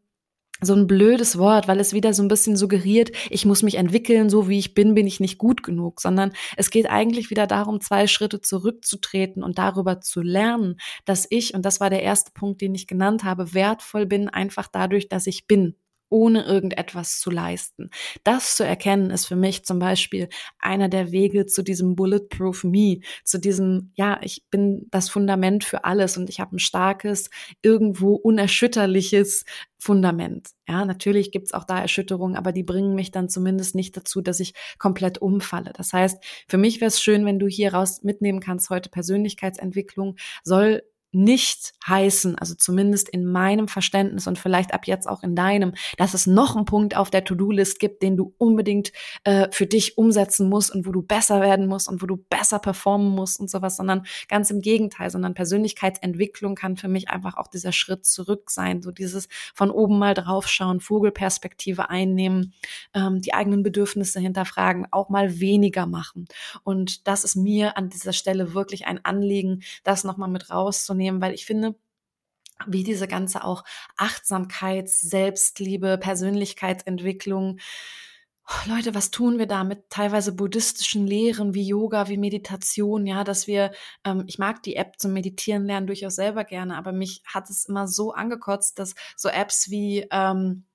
so ein blödes Wort, weil es wieder so ein bisschen suggeriert, ich muss mich entwickeln, so wie ich bin, bin ich nicht gut genug, sondern es geht eigentlich wieder darum, zwei Schritte zurückzutreten und darüber zu lernen, dass ich, und das war der erste Punkt, den ich genannt habe, wertvoll bin, einfach dadurch, dass ich bin ohne irgendetwas zu leisten. Das zu erkennen ist für mich zum Beispiel einer der Wege zu diesem Bulletproof Me, zu diesem, ja, ich bin das Fundament für alles und ich habe ein starkes, irgendwo unerschütterliches Fundament. Ja, natürlich gibt's auch da Erschütterungen, aber die bringen mich dann zumindest nicht dazu, dass ich komplett umfalle. Das heißt, für mich wäre es schön, wenn du hier raus mitnehmen kannst, heute Persönlichkeitsentwicklung soll nicht heißen, also zumindest in meinem Verständnis und vielleicht ab jetzt auch in deinem, dass es noch einen Punkt auf der To-Do-List gibt, den du unbedingt äh, für dich umsetzen musst und wo du besser werden musst und wo du besser performen musst und sowas, sondern ganz im Gegenteil, sondern Persönlichkeitsentwicklung kann für mich einfach auch dieser Schritt zurück sein, so dieses von oben mal draufschauen, Vogelperspektive einnehmen, ähm, die eigenen Bedürfnisse hinterfragen, auch mal weniger machen. Und das ist mir an dieser Stelle wirklich ein Anliegen, das nochmal mit rauszunehmen nehmen, weil ich finde, wie diese ganze auch Achtsamkeit, Selbstliebe, Persönlichkeitsentwicklung, oh, Leute, was tun wir da mit teilweise buddhistischen Lehren wie Yoga, wie Meditation, ja, dass wir, ähm, ich mag die App zum Meditieren lernen durchaus selber gerne, aber mich hat es immer so angekotzt, dass so Apps wie, ähm,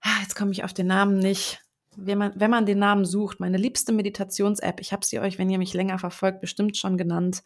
ah, jetzt komme ich auf den Namen nicht, wenn man, wenn man den Namen sucht, meine liebste Meditations-App, ich habe sie euch, wenn ihr mich länger verfolgt, bestimmt schon genannt.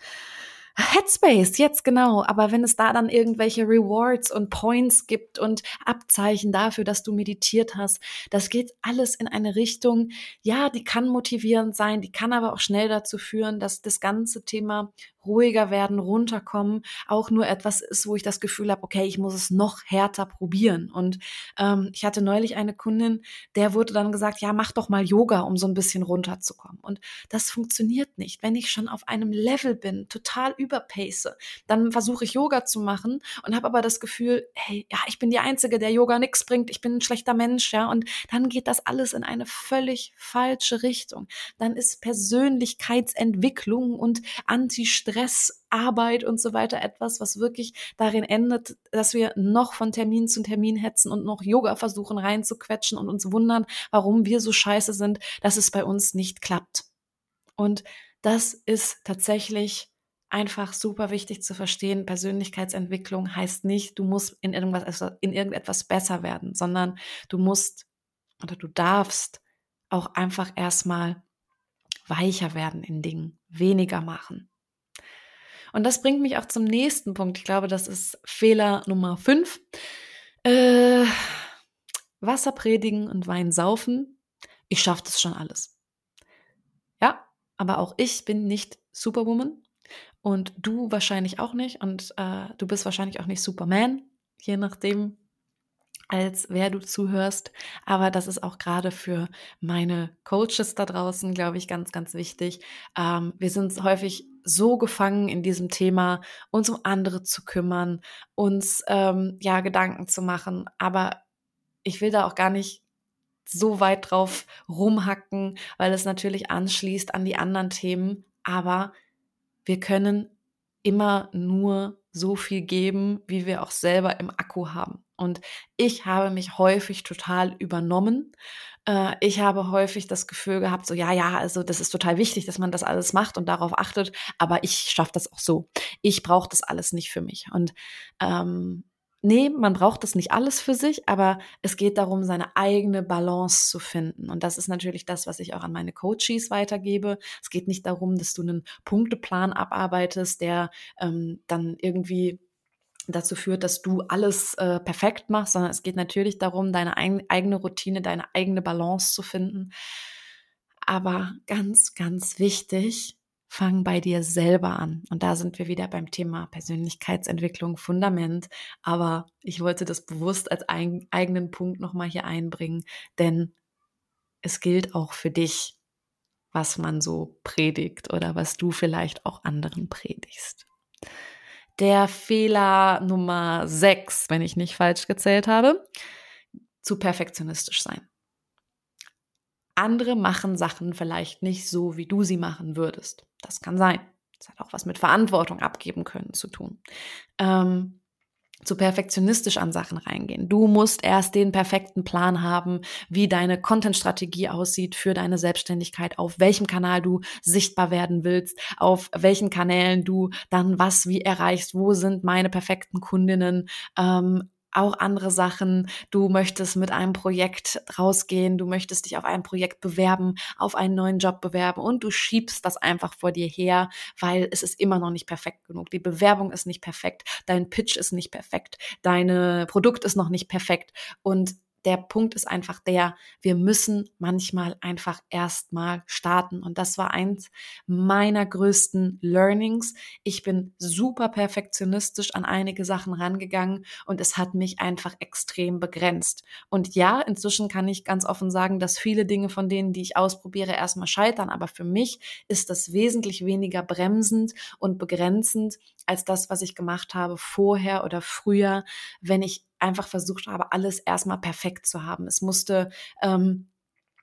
Headspace, jetzt genau. Aber wenn es da dann irgendwelche Rewards und Points gibt und Abzeichen dafür, dass du meditiert hast, das geht alles in eine Richtung, ja, die kann motivierend sein, die kann aber auch schnell dazu führen, dass das ganze Thema ruhiger werden, runterkommen, auch nur etwas ist, wo ich das Gefühl habe, okay, ich muss es noch härter probieren. Und ähm, ich hatte neulich eine Kundin, der wurde dann gesagt, ja, mach doch mal Yoga, um so ein bisschen runterzukommen. Und das funktioniert nicht. Wenn ich schon auf einem Level bin, total überpace, dann versuche ich Yoga zu machen und habe aber das Gefühl, hey, ja, ich bin die Einzige, der Yoga nichts bringt, ich bin ein schlechter Mensch, ja, und dann geht das alles in eine völlig falsche Richtung. Dann ist Persönlichkeitsentwicklung und Anti-Stress Stress, Arbeit und so weiter etwas, was wirklich darin endet, dass wir noch von Termin zu Termin hetzen und noch Yoga versuchen reinzuquetschen und uns wundern, warum wir so scheiße sind, dass es bei uns nicht klappt. Und das ist tatsächlich einfach super wichtig zu verstehen. Persönlichkeitsentwicklung heißt nicht, du musst in irgendwas, in irgendetwas besser werden, sondern du musst oder du darfst auch einfach erstmal weicher werden in Dingen, weniger machen. Und das bringt mich auch zum nächsten Punkt. Ich glaube, das ist Fehler Nummer fünf. Äh, Wasser predigen und Wein saufen. Ich schaffe das schon alles. Ja, aber auch ich bin nicht Superwoman und du wahrscheinlich auch nicht und äh, du bist wahrscheinlich auch nicht Superman, je nachdem, als wer du zuhörst. Aber das ist auch gerade für meine Coaches da draußen, glaube ich, ganz, ganz wichtig. Ähm, wir sind häufig so gefangen in diesem Thema, uns um andere zu kümmern, uns ähm, ja Gedanken zu machen. Aber ich will da auch gar nicht so weit drauf rumhacken, weil es natürlich anschließt an die anderen Themen. Aber wir können immer nur so viel geben, wie wir auch selber im Akku haben. Und ich habe mich häufig total übernommen. Äh, ich habe häufig das Gefühl gehabt, so ja, ja, also das ist total wichtig, dass man das alles macht und darauf achtet, aber ich schaffe das auch so. Ich brauche das alles nicht für mich. Und ähm, nee, man braucht das nicht alles für sich, aber es geht darum, seine eigene Balance zu finden. Und das ist natürlich das, was ich auch an meine Coaches weitergebe. Es geht nicht darum, dass du einen Punkteplan abarbeitest, der ähm, dann irgendwie dazu führt, dass du alles äh, perfekt machst, sondern es geht natürlich darum, deine ein, eigene Routine, deine eigene Balance zu finden. Aber ganz, ganz wichtig, fang bei dir selber an. Und da sind wir wieder beim Thema Persönlichkeitsentwicklung, Fundament. Aber ich wollte das bewusst als ein, eigenen Punkt nochmal hier einbringen, denn es gilt auch für dich, was man so predigt oder was du vielleicht auch anderen predigst der Fehler Nummer 6, wenn ich nicht falsch gezählt habe, zu perfektionistisch sein. Andere machen Sachen vielleicht nicht so, wie du sie machen würdest. Das kann sein. Das hat auch was mit Verantwortung abgeben können zu tun. Ähm, zu perfektionistisch an Sachen reingehen. Du musst erst den perfekten Plan haben, wie deine Content-Strategie aussieht für deine Selbstständigkeit, auf welchem Kanal du sichtbar werden willst, auf welchen Kanälen du dann was wie erreichst, wo sind meine perfekten Kundinnen, ähm, auch andere Sachen. Du möchtest mit einem Projekt rausgehen, du möchtest dich auf ein Projekt bewerben, auf einen neuen Job bewerben und du schiebst das einfach vor dir her, weil es ist immer noch nicht perfekt genug. Die Bewerbung ist nicht perfekt, dein Pitch ist nicht perfekt, deine Produkt ist noch nicht perfekt und der Punkt ist einfach der, wir müssen manchmal einfach erstmal starten. Und das war eins meiner größten Learnings. Ich bin super perfektionistisch an einige Sachen rangegangen und es hat mich einfach extrem begrenzt. Und ja, inzwischen kann ich ganz offen sagen, dass viele Dinge von denen, die ich ausprobiere, erstmal scheitern. Aber für mich ist das wesentlich weniger bremsend und begrenzend als das, was ich gemacht habe vorher oder früher, wenn ich einfach versucht habe, alles erstmal perfekt zu haben. Es musste ähm,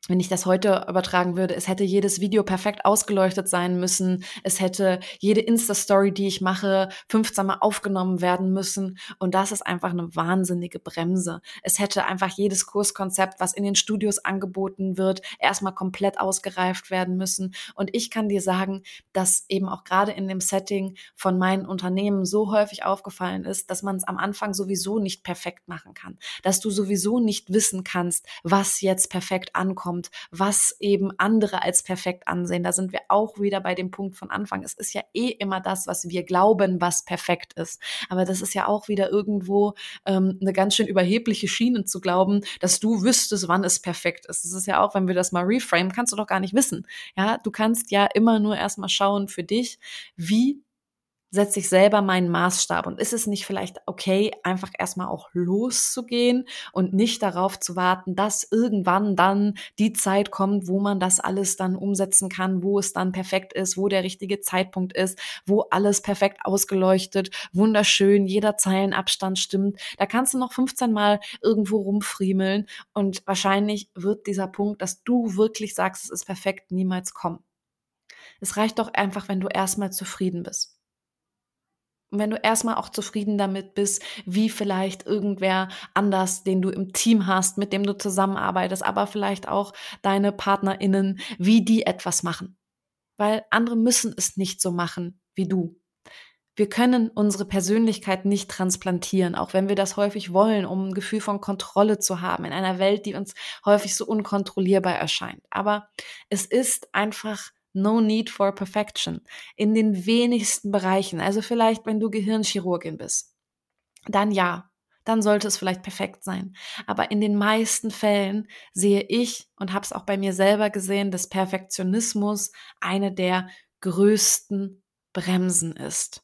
wenn ich das heute übertragen würde, es hätte jedes Video perfekt ausgeleuchtet sein müssen. Es hätte jede Insta-Story, die ich mache, 15 Mal aufgenommen werden müssen. Und das ist einfach eine wahnsinnige Bremse. Es hätte einfach jedes Kurskonzept, was in den Studios angeboten wird, erstmal komplett ausgereift werden müssen. Und ich kann dir sagen, dass eben auch gerade in dem Setting von meinen Unternehmen so häufig aufgefallen ist, dass man es am Anfang sowieso nicht perfekt machen kann. Dass du sowieso nicht wissen kannst, was jetzt perfekt ankommt kommt, was eben andere als perfekt ansehen. Da sind wir auch wieder bei dem Punkt von Anfang. Es ist ja eh immer das, was wir glauben, was perfekt ist. Aber das ist ja auch wieder irgendwo ähm, eine ganz schön überhebliche Schiene zu glauben, dass du wüsstest, wann es perfekt ist. Das ist ja auch, wenn wir das mal reframe, kannst du doch gar nicht wissen. Ja, du kannst ja immer nur erstmal schauen für dich, wie setze ich selber meinen Maßstab und ist es nicht vielleicht okay, einfach erstmal auch loszugehen und nicht darauf zu warten, dass irgendwann dann die Zeit kommt, wo man das alles dann umsetzen kann, wo es dann perfekt ist, wo der richtige Zeitpunkt ist, wo alles perfekt ausgeleuchtet, wunderschön, jeder Zeilenabstand stimmt. Da kannst du noch 15 Mal irgendwo rumfriemeln und wahrscheinlich wird dieser Punkt, dass du wirklich sagst, es ist perfekt, niemals kommen. Es reicht doch einfach, wenn du erstmal zufrieden bist. Und wenn du erstmal auch zufrieden damit bist, wie vielleicht irgendwer anders, den du im Team hast, mit dem du zusammenarbeitest, aber vielleicht auch deine PartnerInnen, wie die etwas machen. Weil andere müssen es nicht so machen wie du. Wir können unsere Persönlichkeit nicht transplantieren, auch wenn wir das häufig wollen, um ein Gefühl von Kontrolle zu haben in einer Welt, die uns häufig so unkontrollierbar erscheint. Aber es ist einfach No need for perfection. In den wenigsten Bereichen. Also vielleicht, wenn du Gehirnchirurgin bist. Dann ja. Dann sollte es vielleicht perfekt sein. Aber in den meisten Fällen sehe ich und habe es auch bei mir selber gesehen, dass Perfektionismus eine der größten Bremsen ist.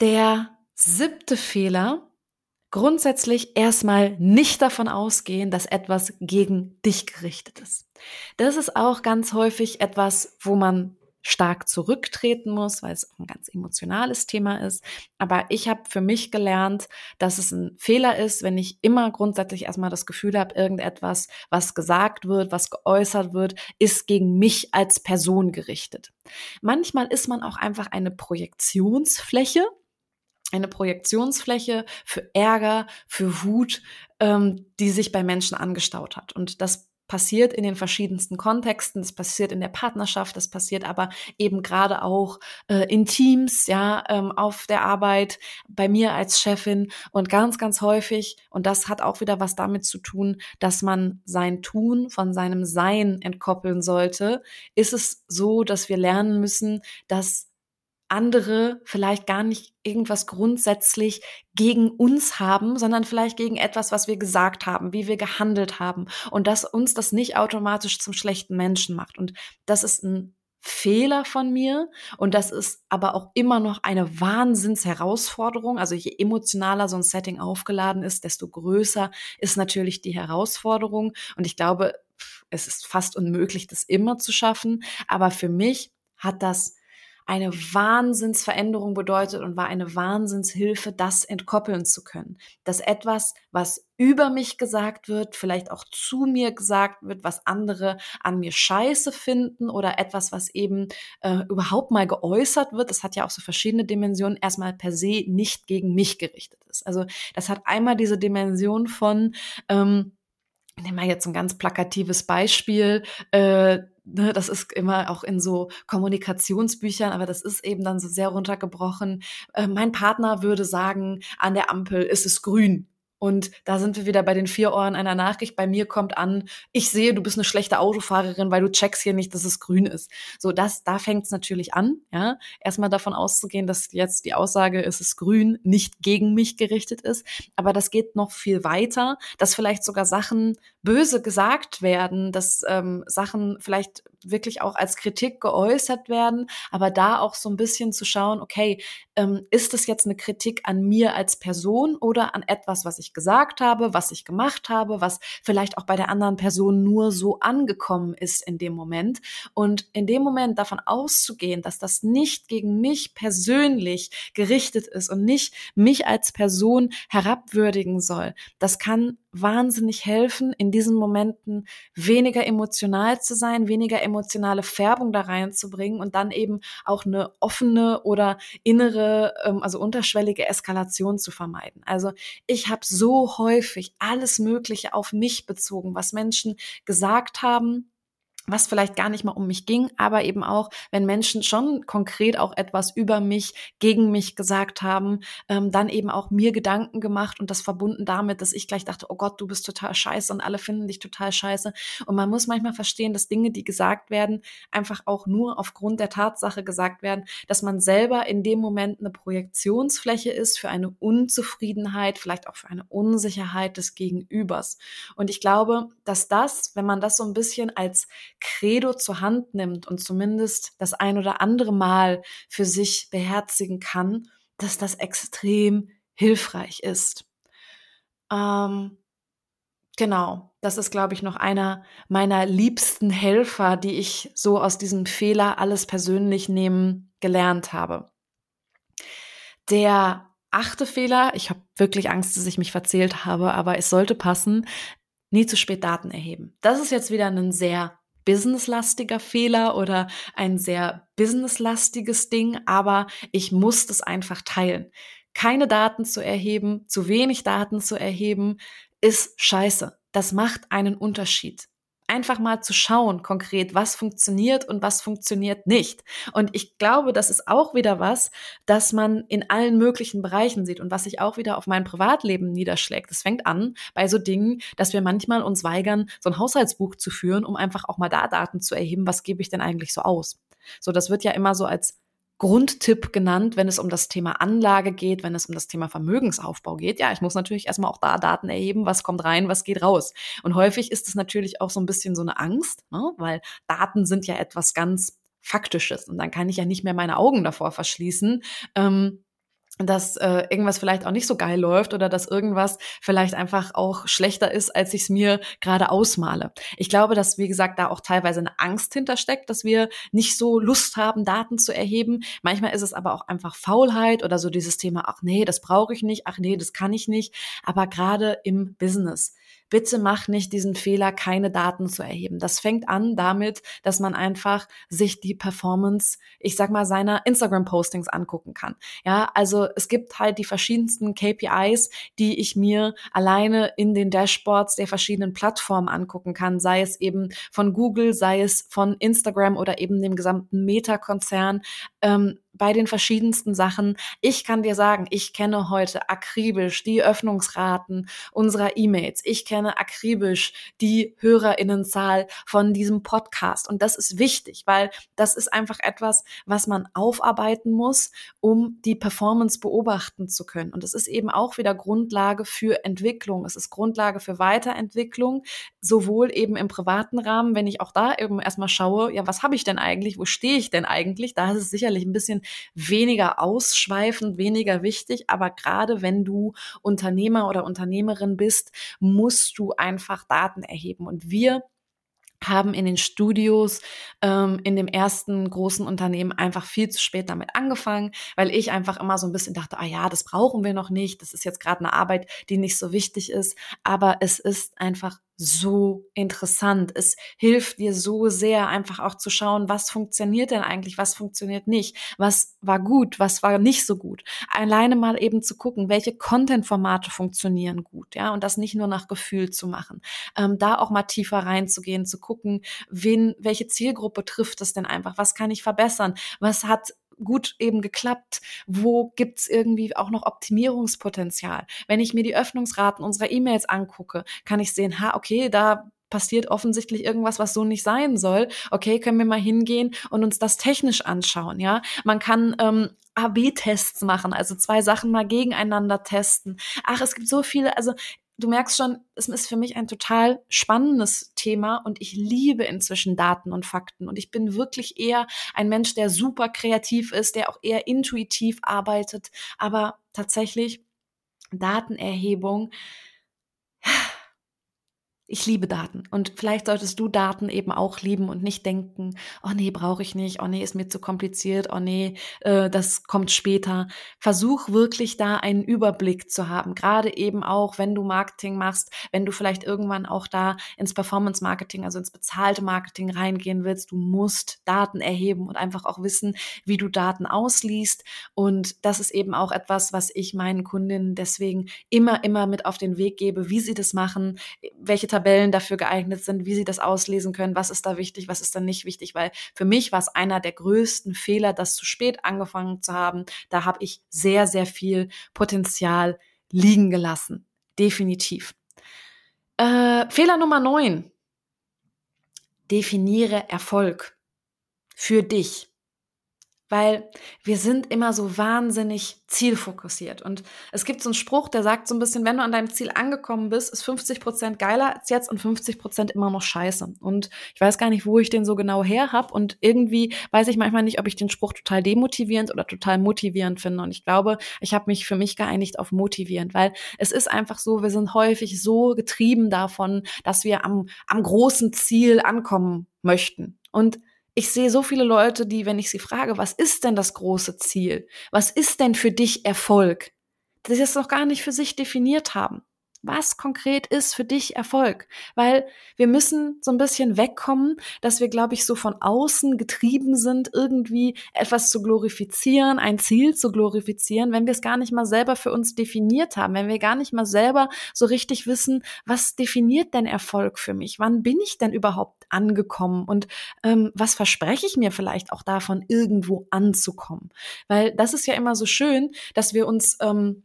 Der siebte Fehler grundsätzlich erstmal nicht davon ausgehen, dass etwas gegen dich gerichtet ist. Das ist auch ganz häufig etwas, wo man stark zurücktreten muss, weil es ein ganz emotionales Thema ist. Aber ich habe für mich gelernt, dass es ein Fehler ist, wenn ich immer grundsätzlich erstmal das Gefühl habe, irgendetwas, was gesagt wird, was geäußert wird, ist gegen mich als Person gerichtet. Manchmal ist man auch einfach eine Projektionsfläche eine Projektionsfläche für Ärger, für Wut, ähm, die sich bei Menschen angestaut hat. Und das passiert in den verschiedensten Kontexten, das passiert in der Partnerschaft, das passiert aber eben gerade auch äh, in Teams, ja, ähm, auf der Arbeit, bei mir als Chefin und ganz, ganz häufig, und das hat auch wieder was damit zu tun, dass man sein Tun von seinem Sein entkoppeln sollte, ist es so, dass wir lernen müssen, dass andere vielleicht gar nicht irgendwas grundsätzlich gegen uns haben, sondern vielleicht gegen etwas, was wir gesagt haben, wie wir gehandelt haben und dass uns das nicht automatisch zum schlechten Menschen macht. Und das ist ein Fehler von mir und das ist aber auch immer noch eine Wahnsinnsherausforderung. Also je emotionaler so ein Setting aufgeladen ist, desto größer ist natürlich die Herausforderung und ich glaube, es ist fast unmöglich, das immer zu schaffen, aber für mich hat das eine Wahnsinnsveränderung bedeutet und war eine Wahnsinnshilfe, das entkoppeln zu können. Dass etwas, was über mich gesagt wird, vielleicht auch zu mir gesagt wird, was andere an mir scheiße finden oder etwas, was eben äh, überhaupt mal geäußert wird, das hat ja auch so verschiedene Dimensionen, erstmal per se nicht gegen mich gerichtet ist. Also das hat einmal diese Dimension von, ähm, nehmen wir jetzt ein ganz plakatives Beispiel, äh, ne, das ist immer auch in so Kommunikationsbüchern, aber das ist eben dann so sehr runtergebrochen. Äh, mein Partner würde sagen, an der Ampel ist es grün. Und da sind wir wieder bei den vier Ohren einer Nachricht. Bei mir kommt an, ich sehe, du bist eine schlechte Autofahrerin, weil du checkst hier nicht, dass es grün ist. So, das, da fängt es natürlich an, ja. Erstmal davon auszugehen, dass jetzt die Aussage, es ist grün, nicht gegen mich gerichtet ist. Aber das geht noch viel weiter, dass vielleicht sogar Sachen böse gesagt werden, dass ähm, Sachen vielleicht wirklich auch als Kritik geäußert werden, aber da auch so ein bisschen zu schauen, okay, ähm, ist das jetzt eine Kritik an mir als Person oder an etwas, was ich gesagt habe, was ich gemacht habe, was vielleicht auch bei der anderen Person nur so angekommen ist in dem Moment. Und in dem Moment davon auszugehen, dass das nicht gegen mich persönlich gerichtet ist und nicht mich als Person herabwürdigen soll, das kann wahnsinnig helfen, in diesen Momenten weniger emotional zu sein, weniger emotionale Färbung da reinzubringen und dann eben auch eine offene oder innere, ähm, also unterschwellige Eskalation zu vermeiden. Also ich habe so häufig alles Mögliche auf mich bezogen, was Menschen gesagt haben, was vielleicht gar nicht mal um mich ging, aber eben auch, wenn Menschen schon konkret auch etwas über mich, gegen mich gesagt haben, ähm, dann eben auch mir Gedanken gemacht und das verbunden damit, dass ich gleich dachte, oh Gott, du bist total scheiße und alle finden dich total scheiße. Und man muss manchmal verstehen, dass Dinge, die gesagt werden, einfach auch nur aufgrund der Tatsache gesagt werden, dass man selber in dem Moment eine Projektionsfläche ist für eine Unzufriedenheit, vielleicht auch für eine Unsicherheit des Gegenübers. Und ich glaube, dass das, wenn man das so ein bisschen als Credo zur Hand nimmt und zumindest das ein oder andere Mal für sich beherzigen kann, dass das extrem hilfreich ist. Ähm, genau, das ist, glaube ich, noch einer meiner liebsten Helfer, die ich so aus diesem Fehler alles persönlich nehmen gelernt habe. Der achte Fehler, ich habe wirklich Angst, dass ich mich verzählt habe, aber es sollte passen, nie zu spät Daten erheben. Das ist jetzt wieder ein sehr businesslastiger Fehler oder ein sehr businesslastiges Ding, aber ich muss das einfach teilen. Keine Daten zu erheben, zu wenig Daten zu erheben, ist scheiße. Das macht einen Unterschied einfach mal zu schauen konkret, was funktioniert und was funktioniert nicht. Und ich glaube, das ist auch wieder was, das man in allen möglichen Bereichen sieht und was sich auch wieder auf mein Privatleben niederschlägt. Es fängt an bei so Dingen, dass wir manchmal uns weigern, so ein Haushaltsbuch zu führen, um einfach auch mal da Daten zu erheben, was gebe ich denn eigentlich so aus. So, das wird ja immer so als Grundtipp genannt, wenn es um das Thema Anlage geht, wenn es um das Thema Vermögensaufbau geht. Ja, ich muss natürlich erstmal auch da Daten erheben, was kommt rein, was geht raus. Und häufig ist es natürlich auch so ein bisschen so eine Angst, ne? weil Daten sind ja etwas ganz Faktisches und dann kann ich ja nicht mehr meine Augen davor verschließen. Ähm, dass äh, irgendwas vielleicht auch nicht so geil läuft oder dass irgendwas vielleicht einfach auch schlechter ist, als ich es mir gerade ausmale. Ich glaube, dass, wie gesagt, da auch teilweise eine Angst hintersteckt, dass wir nicht so Lust haben, Daten zu erheben. Manchmal ist es aber auch einfach Faulheit oder so dieses Thema, ach nee, das brauche ich nicht, ach nee, das kann ich nicht. Aber gerade im Business bitte mach nicht diesen Fehler, keine Daten zu erheben. Das fängt an damit, dass man einfach sich die Performance, ich sag mal, seiner Instagram-Postings angucken kann. Ja, also es gibt halt die verschiedensten KPIs, die ich mir alleine in den Dashboards der verschiedenen Plattformen angucken kann, sei es eben von Google, sei es von Instagram oder eben dem gesamten Meta-Konzern. Ähm, bei den verschiedensten Sachen. Ich kann dir sagen, ich kenne heute akribisch die Öffnungsraten unserer E-Mails. Ich kenne akribisch die Hörerinnenzahl von diesem Podcast. Und das ist wichtig, weil das ist einfach etwas, was man aufarbeiten muss, um die Performance beobachten zu können. Und es ist eben auch wieder Grundlage für Entwicklung. Es ist Grundlage für Weiterentwicklung, sowohl eben im privaten Rahmen, wenn ich auch da eben erstmal schaue, ja, was habe ich denn eigentlich? Wo stehe ich denn eigentlich? Da ist es sicherlich ein bisschen weniger ausschweifend, weniger wichtig. Aber gerade wenn du Unternehmer oder Unternehmerin bist, musst du einfach Daten erheben. Und wir haben in den Studios ähm, in dem ersten großen Unternehmen einfach viel zu spät damit angefangen, weil ich einfach immer so ein bisschen dachte, ah ja, das brauchen wir noch nicht, das ist jetzt gerade eine Arbeit, die nicht so wichtig ist, aber es ist einfach so interessant. Es hilft dir so sehr, einfach auch zu schauen, was funktioniert denn eigentlich, was funktioniert nicht, was war gut, was war nicht so gut. Alleine mal eben zu gucken, welche Content-Formate funktionieren gut, ja, und das nicht nur nach Gefühl zu machen. Ähm, da auch mal tiefer reinzugehen, zu gucken, wen, welche Zielgruppe trifft es denn einfach, was kann ich verbessern, was hat gut eben geklappt? Wo gibt's irgendwie auch noch Optimierungspotenzial? Wenn ich mir die Öffnungsraten unserer E-Mails angucke, kann ich sehen, ha, okay, da passiert offensichtlich irgendwas, was so nicht sein soll. Okay, können wir mal hingehen und uns das technisch anschauen, ja? Man kann ähm, AB-Tests machen, also zwei Sachen mal gegeneinander testen. Ach, es gibt so viele, also du merkst schon, es ist für mich ein total spannendes Thema und ich liebe inzwischen Daten und Fakten. Und ich bin wirklich eher ein Mensch, der super kreativ ist, der auch eher intuitiv arbeitet. Aber tatsächlich Datenerhebung ich liebe Daten. Und vielleicht solltest du Daten eben auch lieben und nicht denken, oh nee, brauche ich nicht, oh nee, ist mir zu kompliziert, oh nee, äh, das kommt später. Versuch wirklich da einen Überblick zu haben, gerade eben auch, wenn du Marketing machst, wenn du vielleicht irgendwann auch da ins Performance Marketing, also ins bezahlte Marketing reingehen willst, du musst Daten erheben und einfach auch wissen, wie du Daten ausliest. Und das ist eben auch etwas, was ich meinen Kundinnen deswegen immer, immer mit auf den Weg gebe, wie sie das machen, welche Tabellen dafür geeignet sind, wie sie das auslesen können, was ist da wichtig, was ist da nicht wichtig, weil für mich war es einer der größten Fehler, das zu spät angefangen zu haben. Da habe ich sehr, sehr viel Potenzial liegen gelassen. Definitiv. Äh, Fehler Nummer neun. Definiere Erfolg für dich weil wir sind immer so wahnsinnig zielfokussiert. Und es gibt so einen Spruch, der sagt so ein bisschen, wenn du an deinem Ziel angekommen bist, ist 50 Prozent geiler als jetzt und 50 Prozent immer noch scheiße. Und ich weiß gar nicht, wo ich den so genau her habe. Und irgendwie weiß ich manchmal nicht, ob ich den Spruch total demotivierend oder total motivierend finde. Und ich glaube, ich habe mich für mich geeinigt auf motivierend, weil es ist einfach so, wir sind häufig so getrieben davon, dass wir am, am großen Ziel ankommen möchten. Und ich sehe so viele Leute, die, wenn ich sie frage, was ist denn das große Ziel? Was ist denn für dich Erfolg? Das noch gar nicht für sich definiert haben was konkret ist für dich Erfolg? Weil wir müssen so ein bisschen wegkommen, dass wir, glaube ich, so von außen getrieben sind, irgendwie etwas zu glorifizieren, ein Ziel zu glorifizieren, wenn wir es gar nicht mal selber für uns definiert haben, wenn wir gar nicht mal selber so richtig wissen, was definiert denn Erfolg für mich? Wann bin ich denn überhaupt angekommen? Und ähm, was verspreche ich mir vielleicht auch davon, irgendwo anzukommen? Weil das ist ja immer so schön, dass wir uns ähm,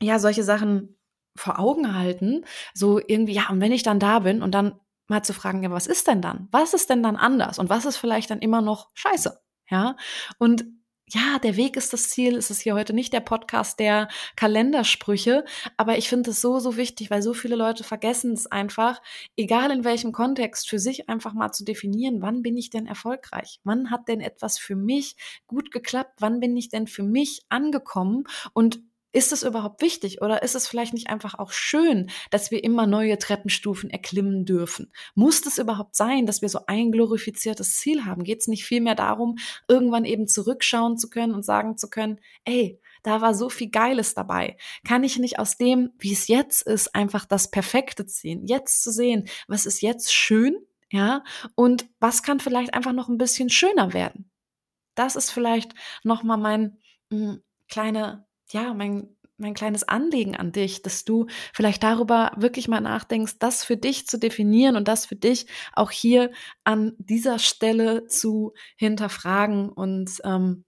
ja solche Sachen vor Augen halten, so irgendwie, ja, und wenn ich dann da bin und dann mal zu fragen, ja, was ist denn dann? Was ist denn dann anders? Und was ist vielleicht dann immer noch scheiße? Ja, und ja, der Weg ist das Ziel. Es ist hier heute nicht der Podcast der Kalendersprüche, aber ich finde es so, so wichtig, weil so viele Leute vergessen es einfach, egal in welchem Kontext, für sich einfach mal zu definieren, wann bin ich denn erfolgreich? Wann hat denn etwas für mich gut geklappt? Wann bin ich denn für mich angekommen? Und ist es überhaupt wichtig oder ist es vielleicht nicht einfach auch schön, dass wir immer neue Treppenstufen erklimmen dürfen? Muss es überhaupt sein, dass wir so ein glorifiziertes Ziel haben? Geht es nicht vielmehr darum, irgendwann eben zurückschauen zu können und sagen zu können, ey, da war so viel Geiles dabei. Kann ich nicht aus dem, wie es jetzt ist, einfach das Perfekte ziehen? Jetzt zu sehen, was ist jetzt schön, ja, und was kann vielleicht einfach noch ein bisschen schöner werden? Das ist vielleicht nochmal mein mh, hm, kleine ja, mein, mein kleines Anliegen an dich, dass du vielleicht darüber wirklich mal nachdenkst, das für dich zu definieren und das für dich auch hier an dieser Stelle zu hinterfragen. Und ähm,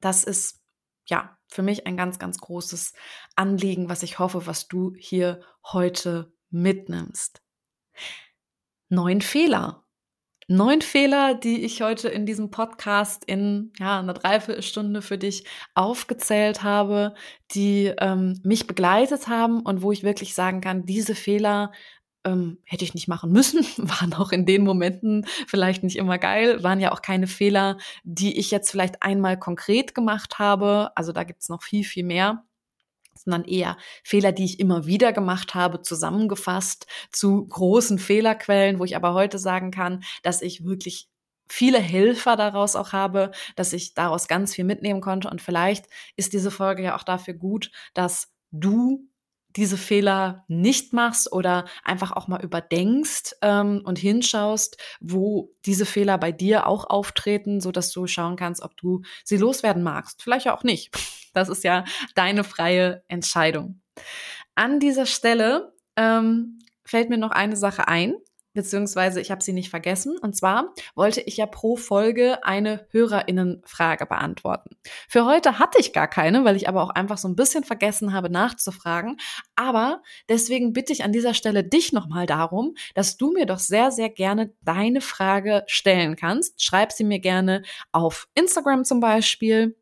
das ist ja für mich ein ganz, ganz großes Anliegen, was ich hoffe, was du hier heute mitnimmst. Neun Fehler neun Fehler, die ich heute in diesem Podcast in ja, einer Dreiviertelstunde für dich aufgezählt habe, die ähm, mich begleitet haben und wo ich wirklich sagen kann, diese Fehler ähm, hätte ich nicht machen müssen, *laughs* waren auch in den Momenten vielleicht nicht immer geil, waren ja auch keine Fehler, die ich jetzt vielleicht einmal konkret gemacht habe. Also da gibt's noch viel, viel mehr sondern eher Fehler, die ich immer wieder gemacht habe, zusammengefasst zu großen Fehlerquellen, wo ich aber heute sagen kann, dass ich wirklich viele Helfer daraus auch habe, dass ich daraus ganz viel mitnehmen konnte. Und vielleicht ist diese Folge ja auch dafür gut, dass du diese Fehler nicht machst oder einfach auch mal überdenkst ähm, und hinschaust, wo diese Fehler bei dir auch auftreten, so dass du schauen kannst, ob du sie loswerden magst. Vielleicht auch nicht. Das ist ja deine freie Entscheidung. An dieser Stelle ähm, fällt mir noch eine Sache ein, beziehungsweise ich habe sie nicht vergessen. Und zwar wollte ich ja pro Folge eine Hörerinnenfrage beantworten. Für heute hatte ich gar keine, weil ich aber auch einfach so ein bisschen vergessen habe nachzufragen. Aber deswegen bitte ich an dieser Stelle dich nochmal darum, dass du mir doch sehr, sehr gerne deine Frage stellen kannst. Schreib sie mir gerne auf Instagram zum Beispiel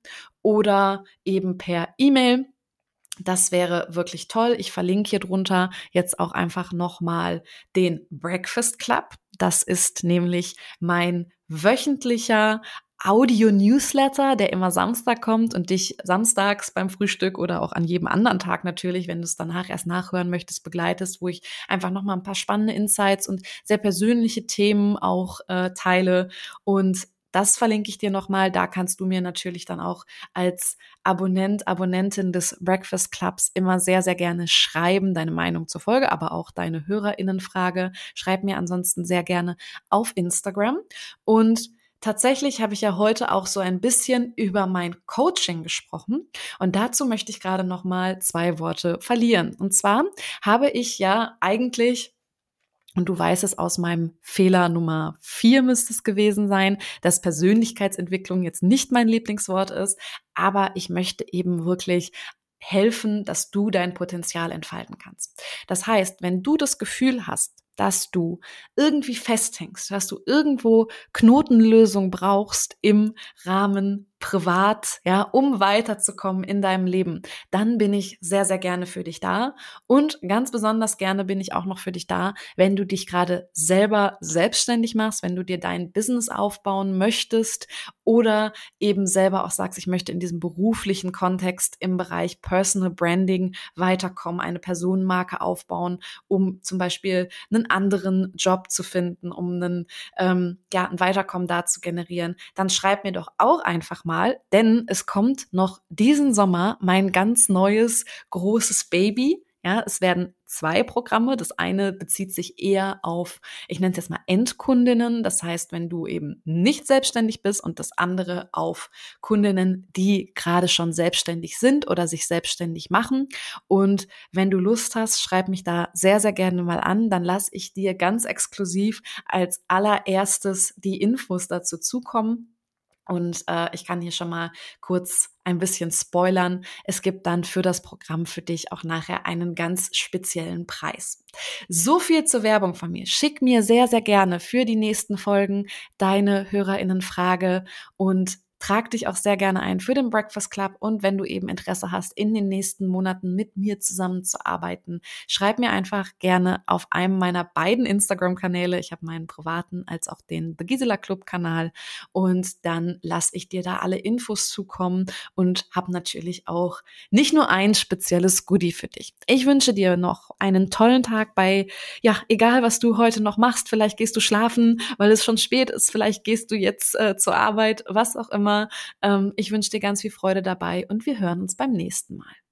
oder eben per E-Mail. Das wäre wirklich toll. Ich verlinke hier drunter jetzt auch einfach nochmal den Breakfast Club. Das ist nämlich mein wöchentlicher Audio-Newsletter, der immer Samstag kommt und dich samstags beim Frühstück oder auch an jedem anderen Tag natürlich, wenn du es danach erst nachhören möchtest, begleitest, wo ich einfach nochmal ein paar spannende Insights und sehr persönliche Themen auch äh, teile. Und das verlinke ich dir nochmal. Da kannst du mir natürlich dann auch als Abonnent, Abonnentin des Breakfast Clubs immer sehr, sehr gerne schreiben, deine Meinung zur Folge, aber auch deine HörerInnenfrage. Schreib mir ansonsten sehr gerne auf Instagram. Und Tatsächlich habe ich ja heute auch so ein bisschen über mein Coaching gesprochen und dazu möchte ich gerade noch mal zwei Worte verlieren. Und zwar habe ich ja eigentlich und du weißt es aus meinem Fehler Nummer vier müsste es gewesen sein, dass Persönlichkeitsentwicklung jetzt nicht mein Lieblingswort ist, aber ich möchte eben wirklich helfen, dass du dein Potenzial entfalten kannst. Das heißt, wenn du das Gefühl hast, dass du irgendwie festhängst, dass du irgendwo Knotenlösung brauchst im Rahmen privat, ja, um weiterzukommen in deinem Leben, dann bin ich sehr, sehr gerne für dich da. Und ganz besonders gerne bin ich auch noch für dich da, wenn du dich gerade selber selbstständig machst, wenn du dir dein Business aufbauen möchtest oder eben selber auch sagst, ich möchte in diesem beruflichen Kontext im Bereich Personal Branding weiterkommen, eine Personenmarke aufbauen, um zum Beispiel einen anderen Job zu finden, um einen, ähm, ja, ein Weiterkommen da zu generieren, dann schreib mir doch auch einfach mal, mal, denn es kommt noch diesen Sommer mein ganz neues großes Baby. Ja, es werden zwei Programme. Das eine bezieht sich eher auf, ich nenne es jetzt mal Endkundinnen. Das heißt, wenn du eben nicht selbstständig bist und das andere auf Kundinnen, die gerade schon selbstständig sind oder sich selbstständig machen. Und wenn du Lust hast, schreib mich da sehr, sehr gerne mal an. Dann lasse ich dir ganz exklusiv als allererstes die Infos dazu zukommen. Und äh, ich kann hier schon mal kurz ein bisschen spoilern. Es gibt dann für das Programm für dich auch nachher einen ganz speziellen Preis. So viel zur Werbung von mir. Schick mir sehr, sehr gerne für die nächsten Folgen deine Hörerinnenfrage und Trag dich auch sehr gerne ein für den Breakfast Club und wenn du eben Interesse hast, in den nächsten Monaten mit mir zusammenzuarbeiten, schreib mir einfach gerne auf einem meiner beiden Instagram-Kanäle. Ich habe meinen privaten als auch den The Gisela Club Kanal und dann lasse ich dir da alle Infos zukommen und habe natürlich auch nicht nur ein spezielles Goodie für dich. Ich wünsche dir noch einen tollen Tag bei, ja, egal was du heute noch machst. Vielleicht gehst du schlafen, weil es schon spät ist. Vielleicht gehst du jetzt äh, zur Arbeit, was auch immer. Ähm, ich wünsche dir ganz viel Freude dabei und wir hören uns beim nächsten Mal.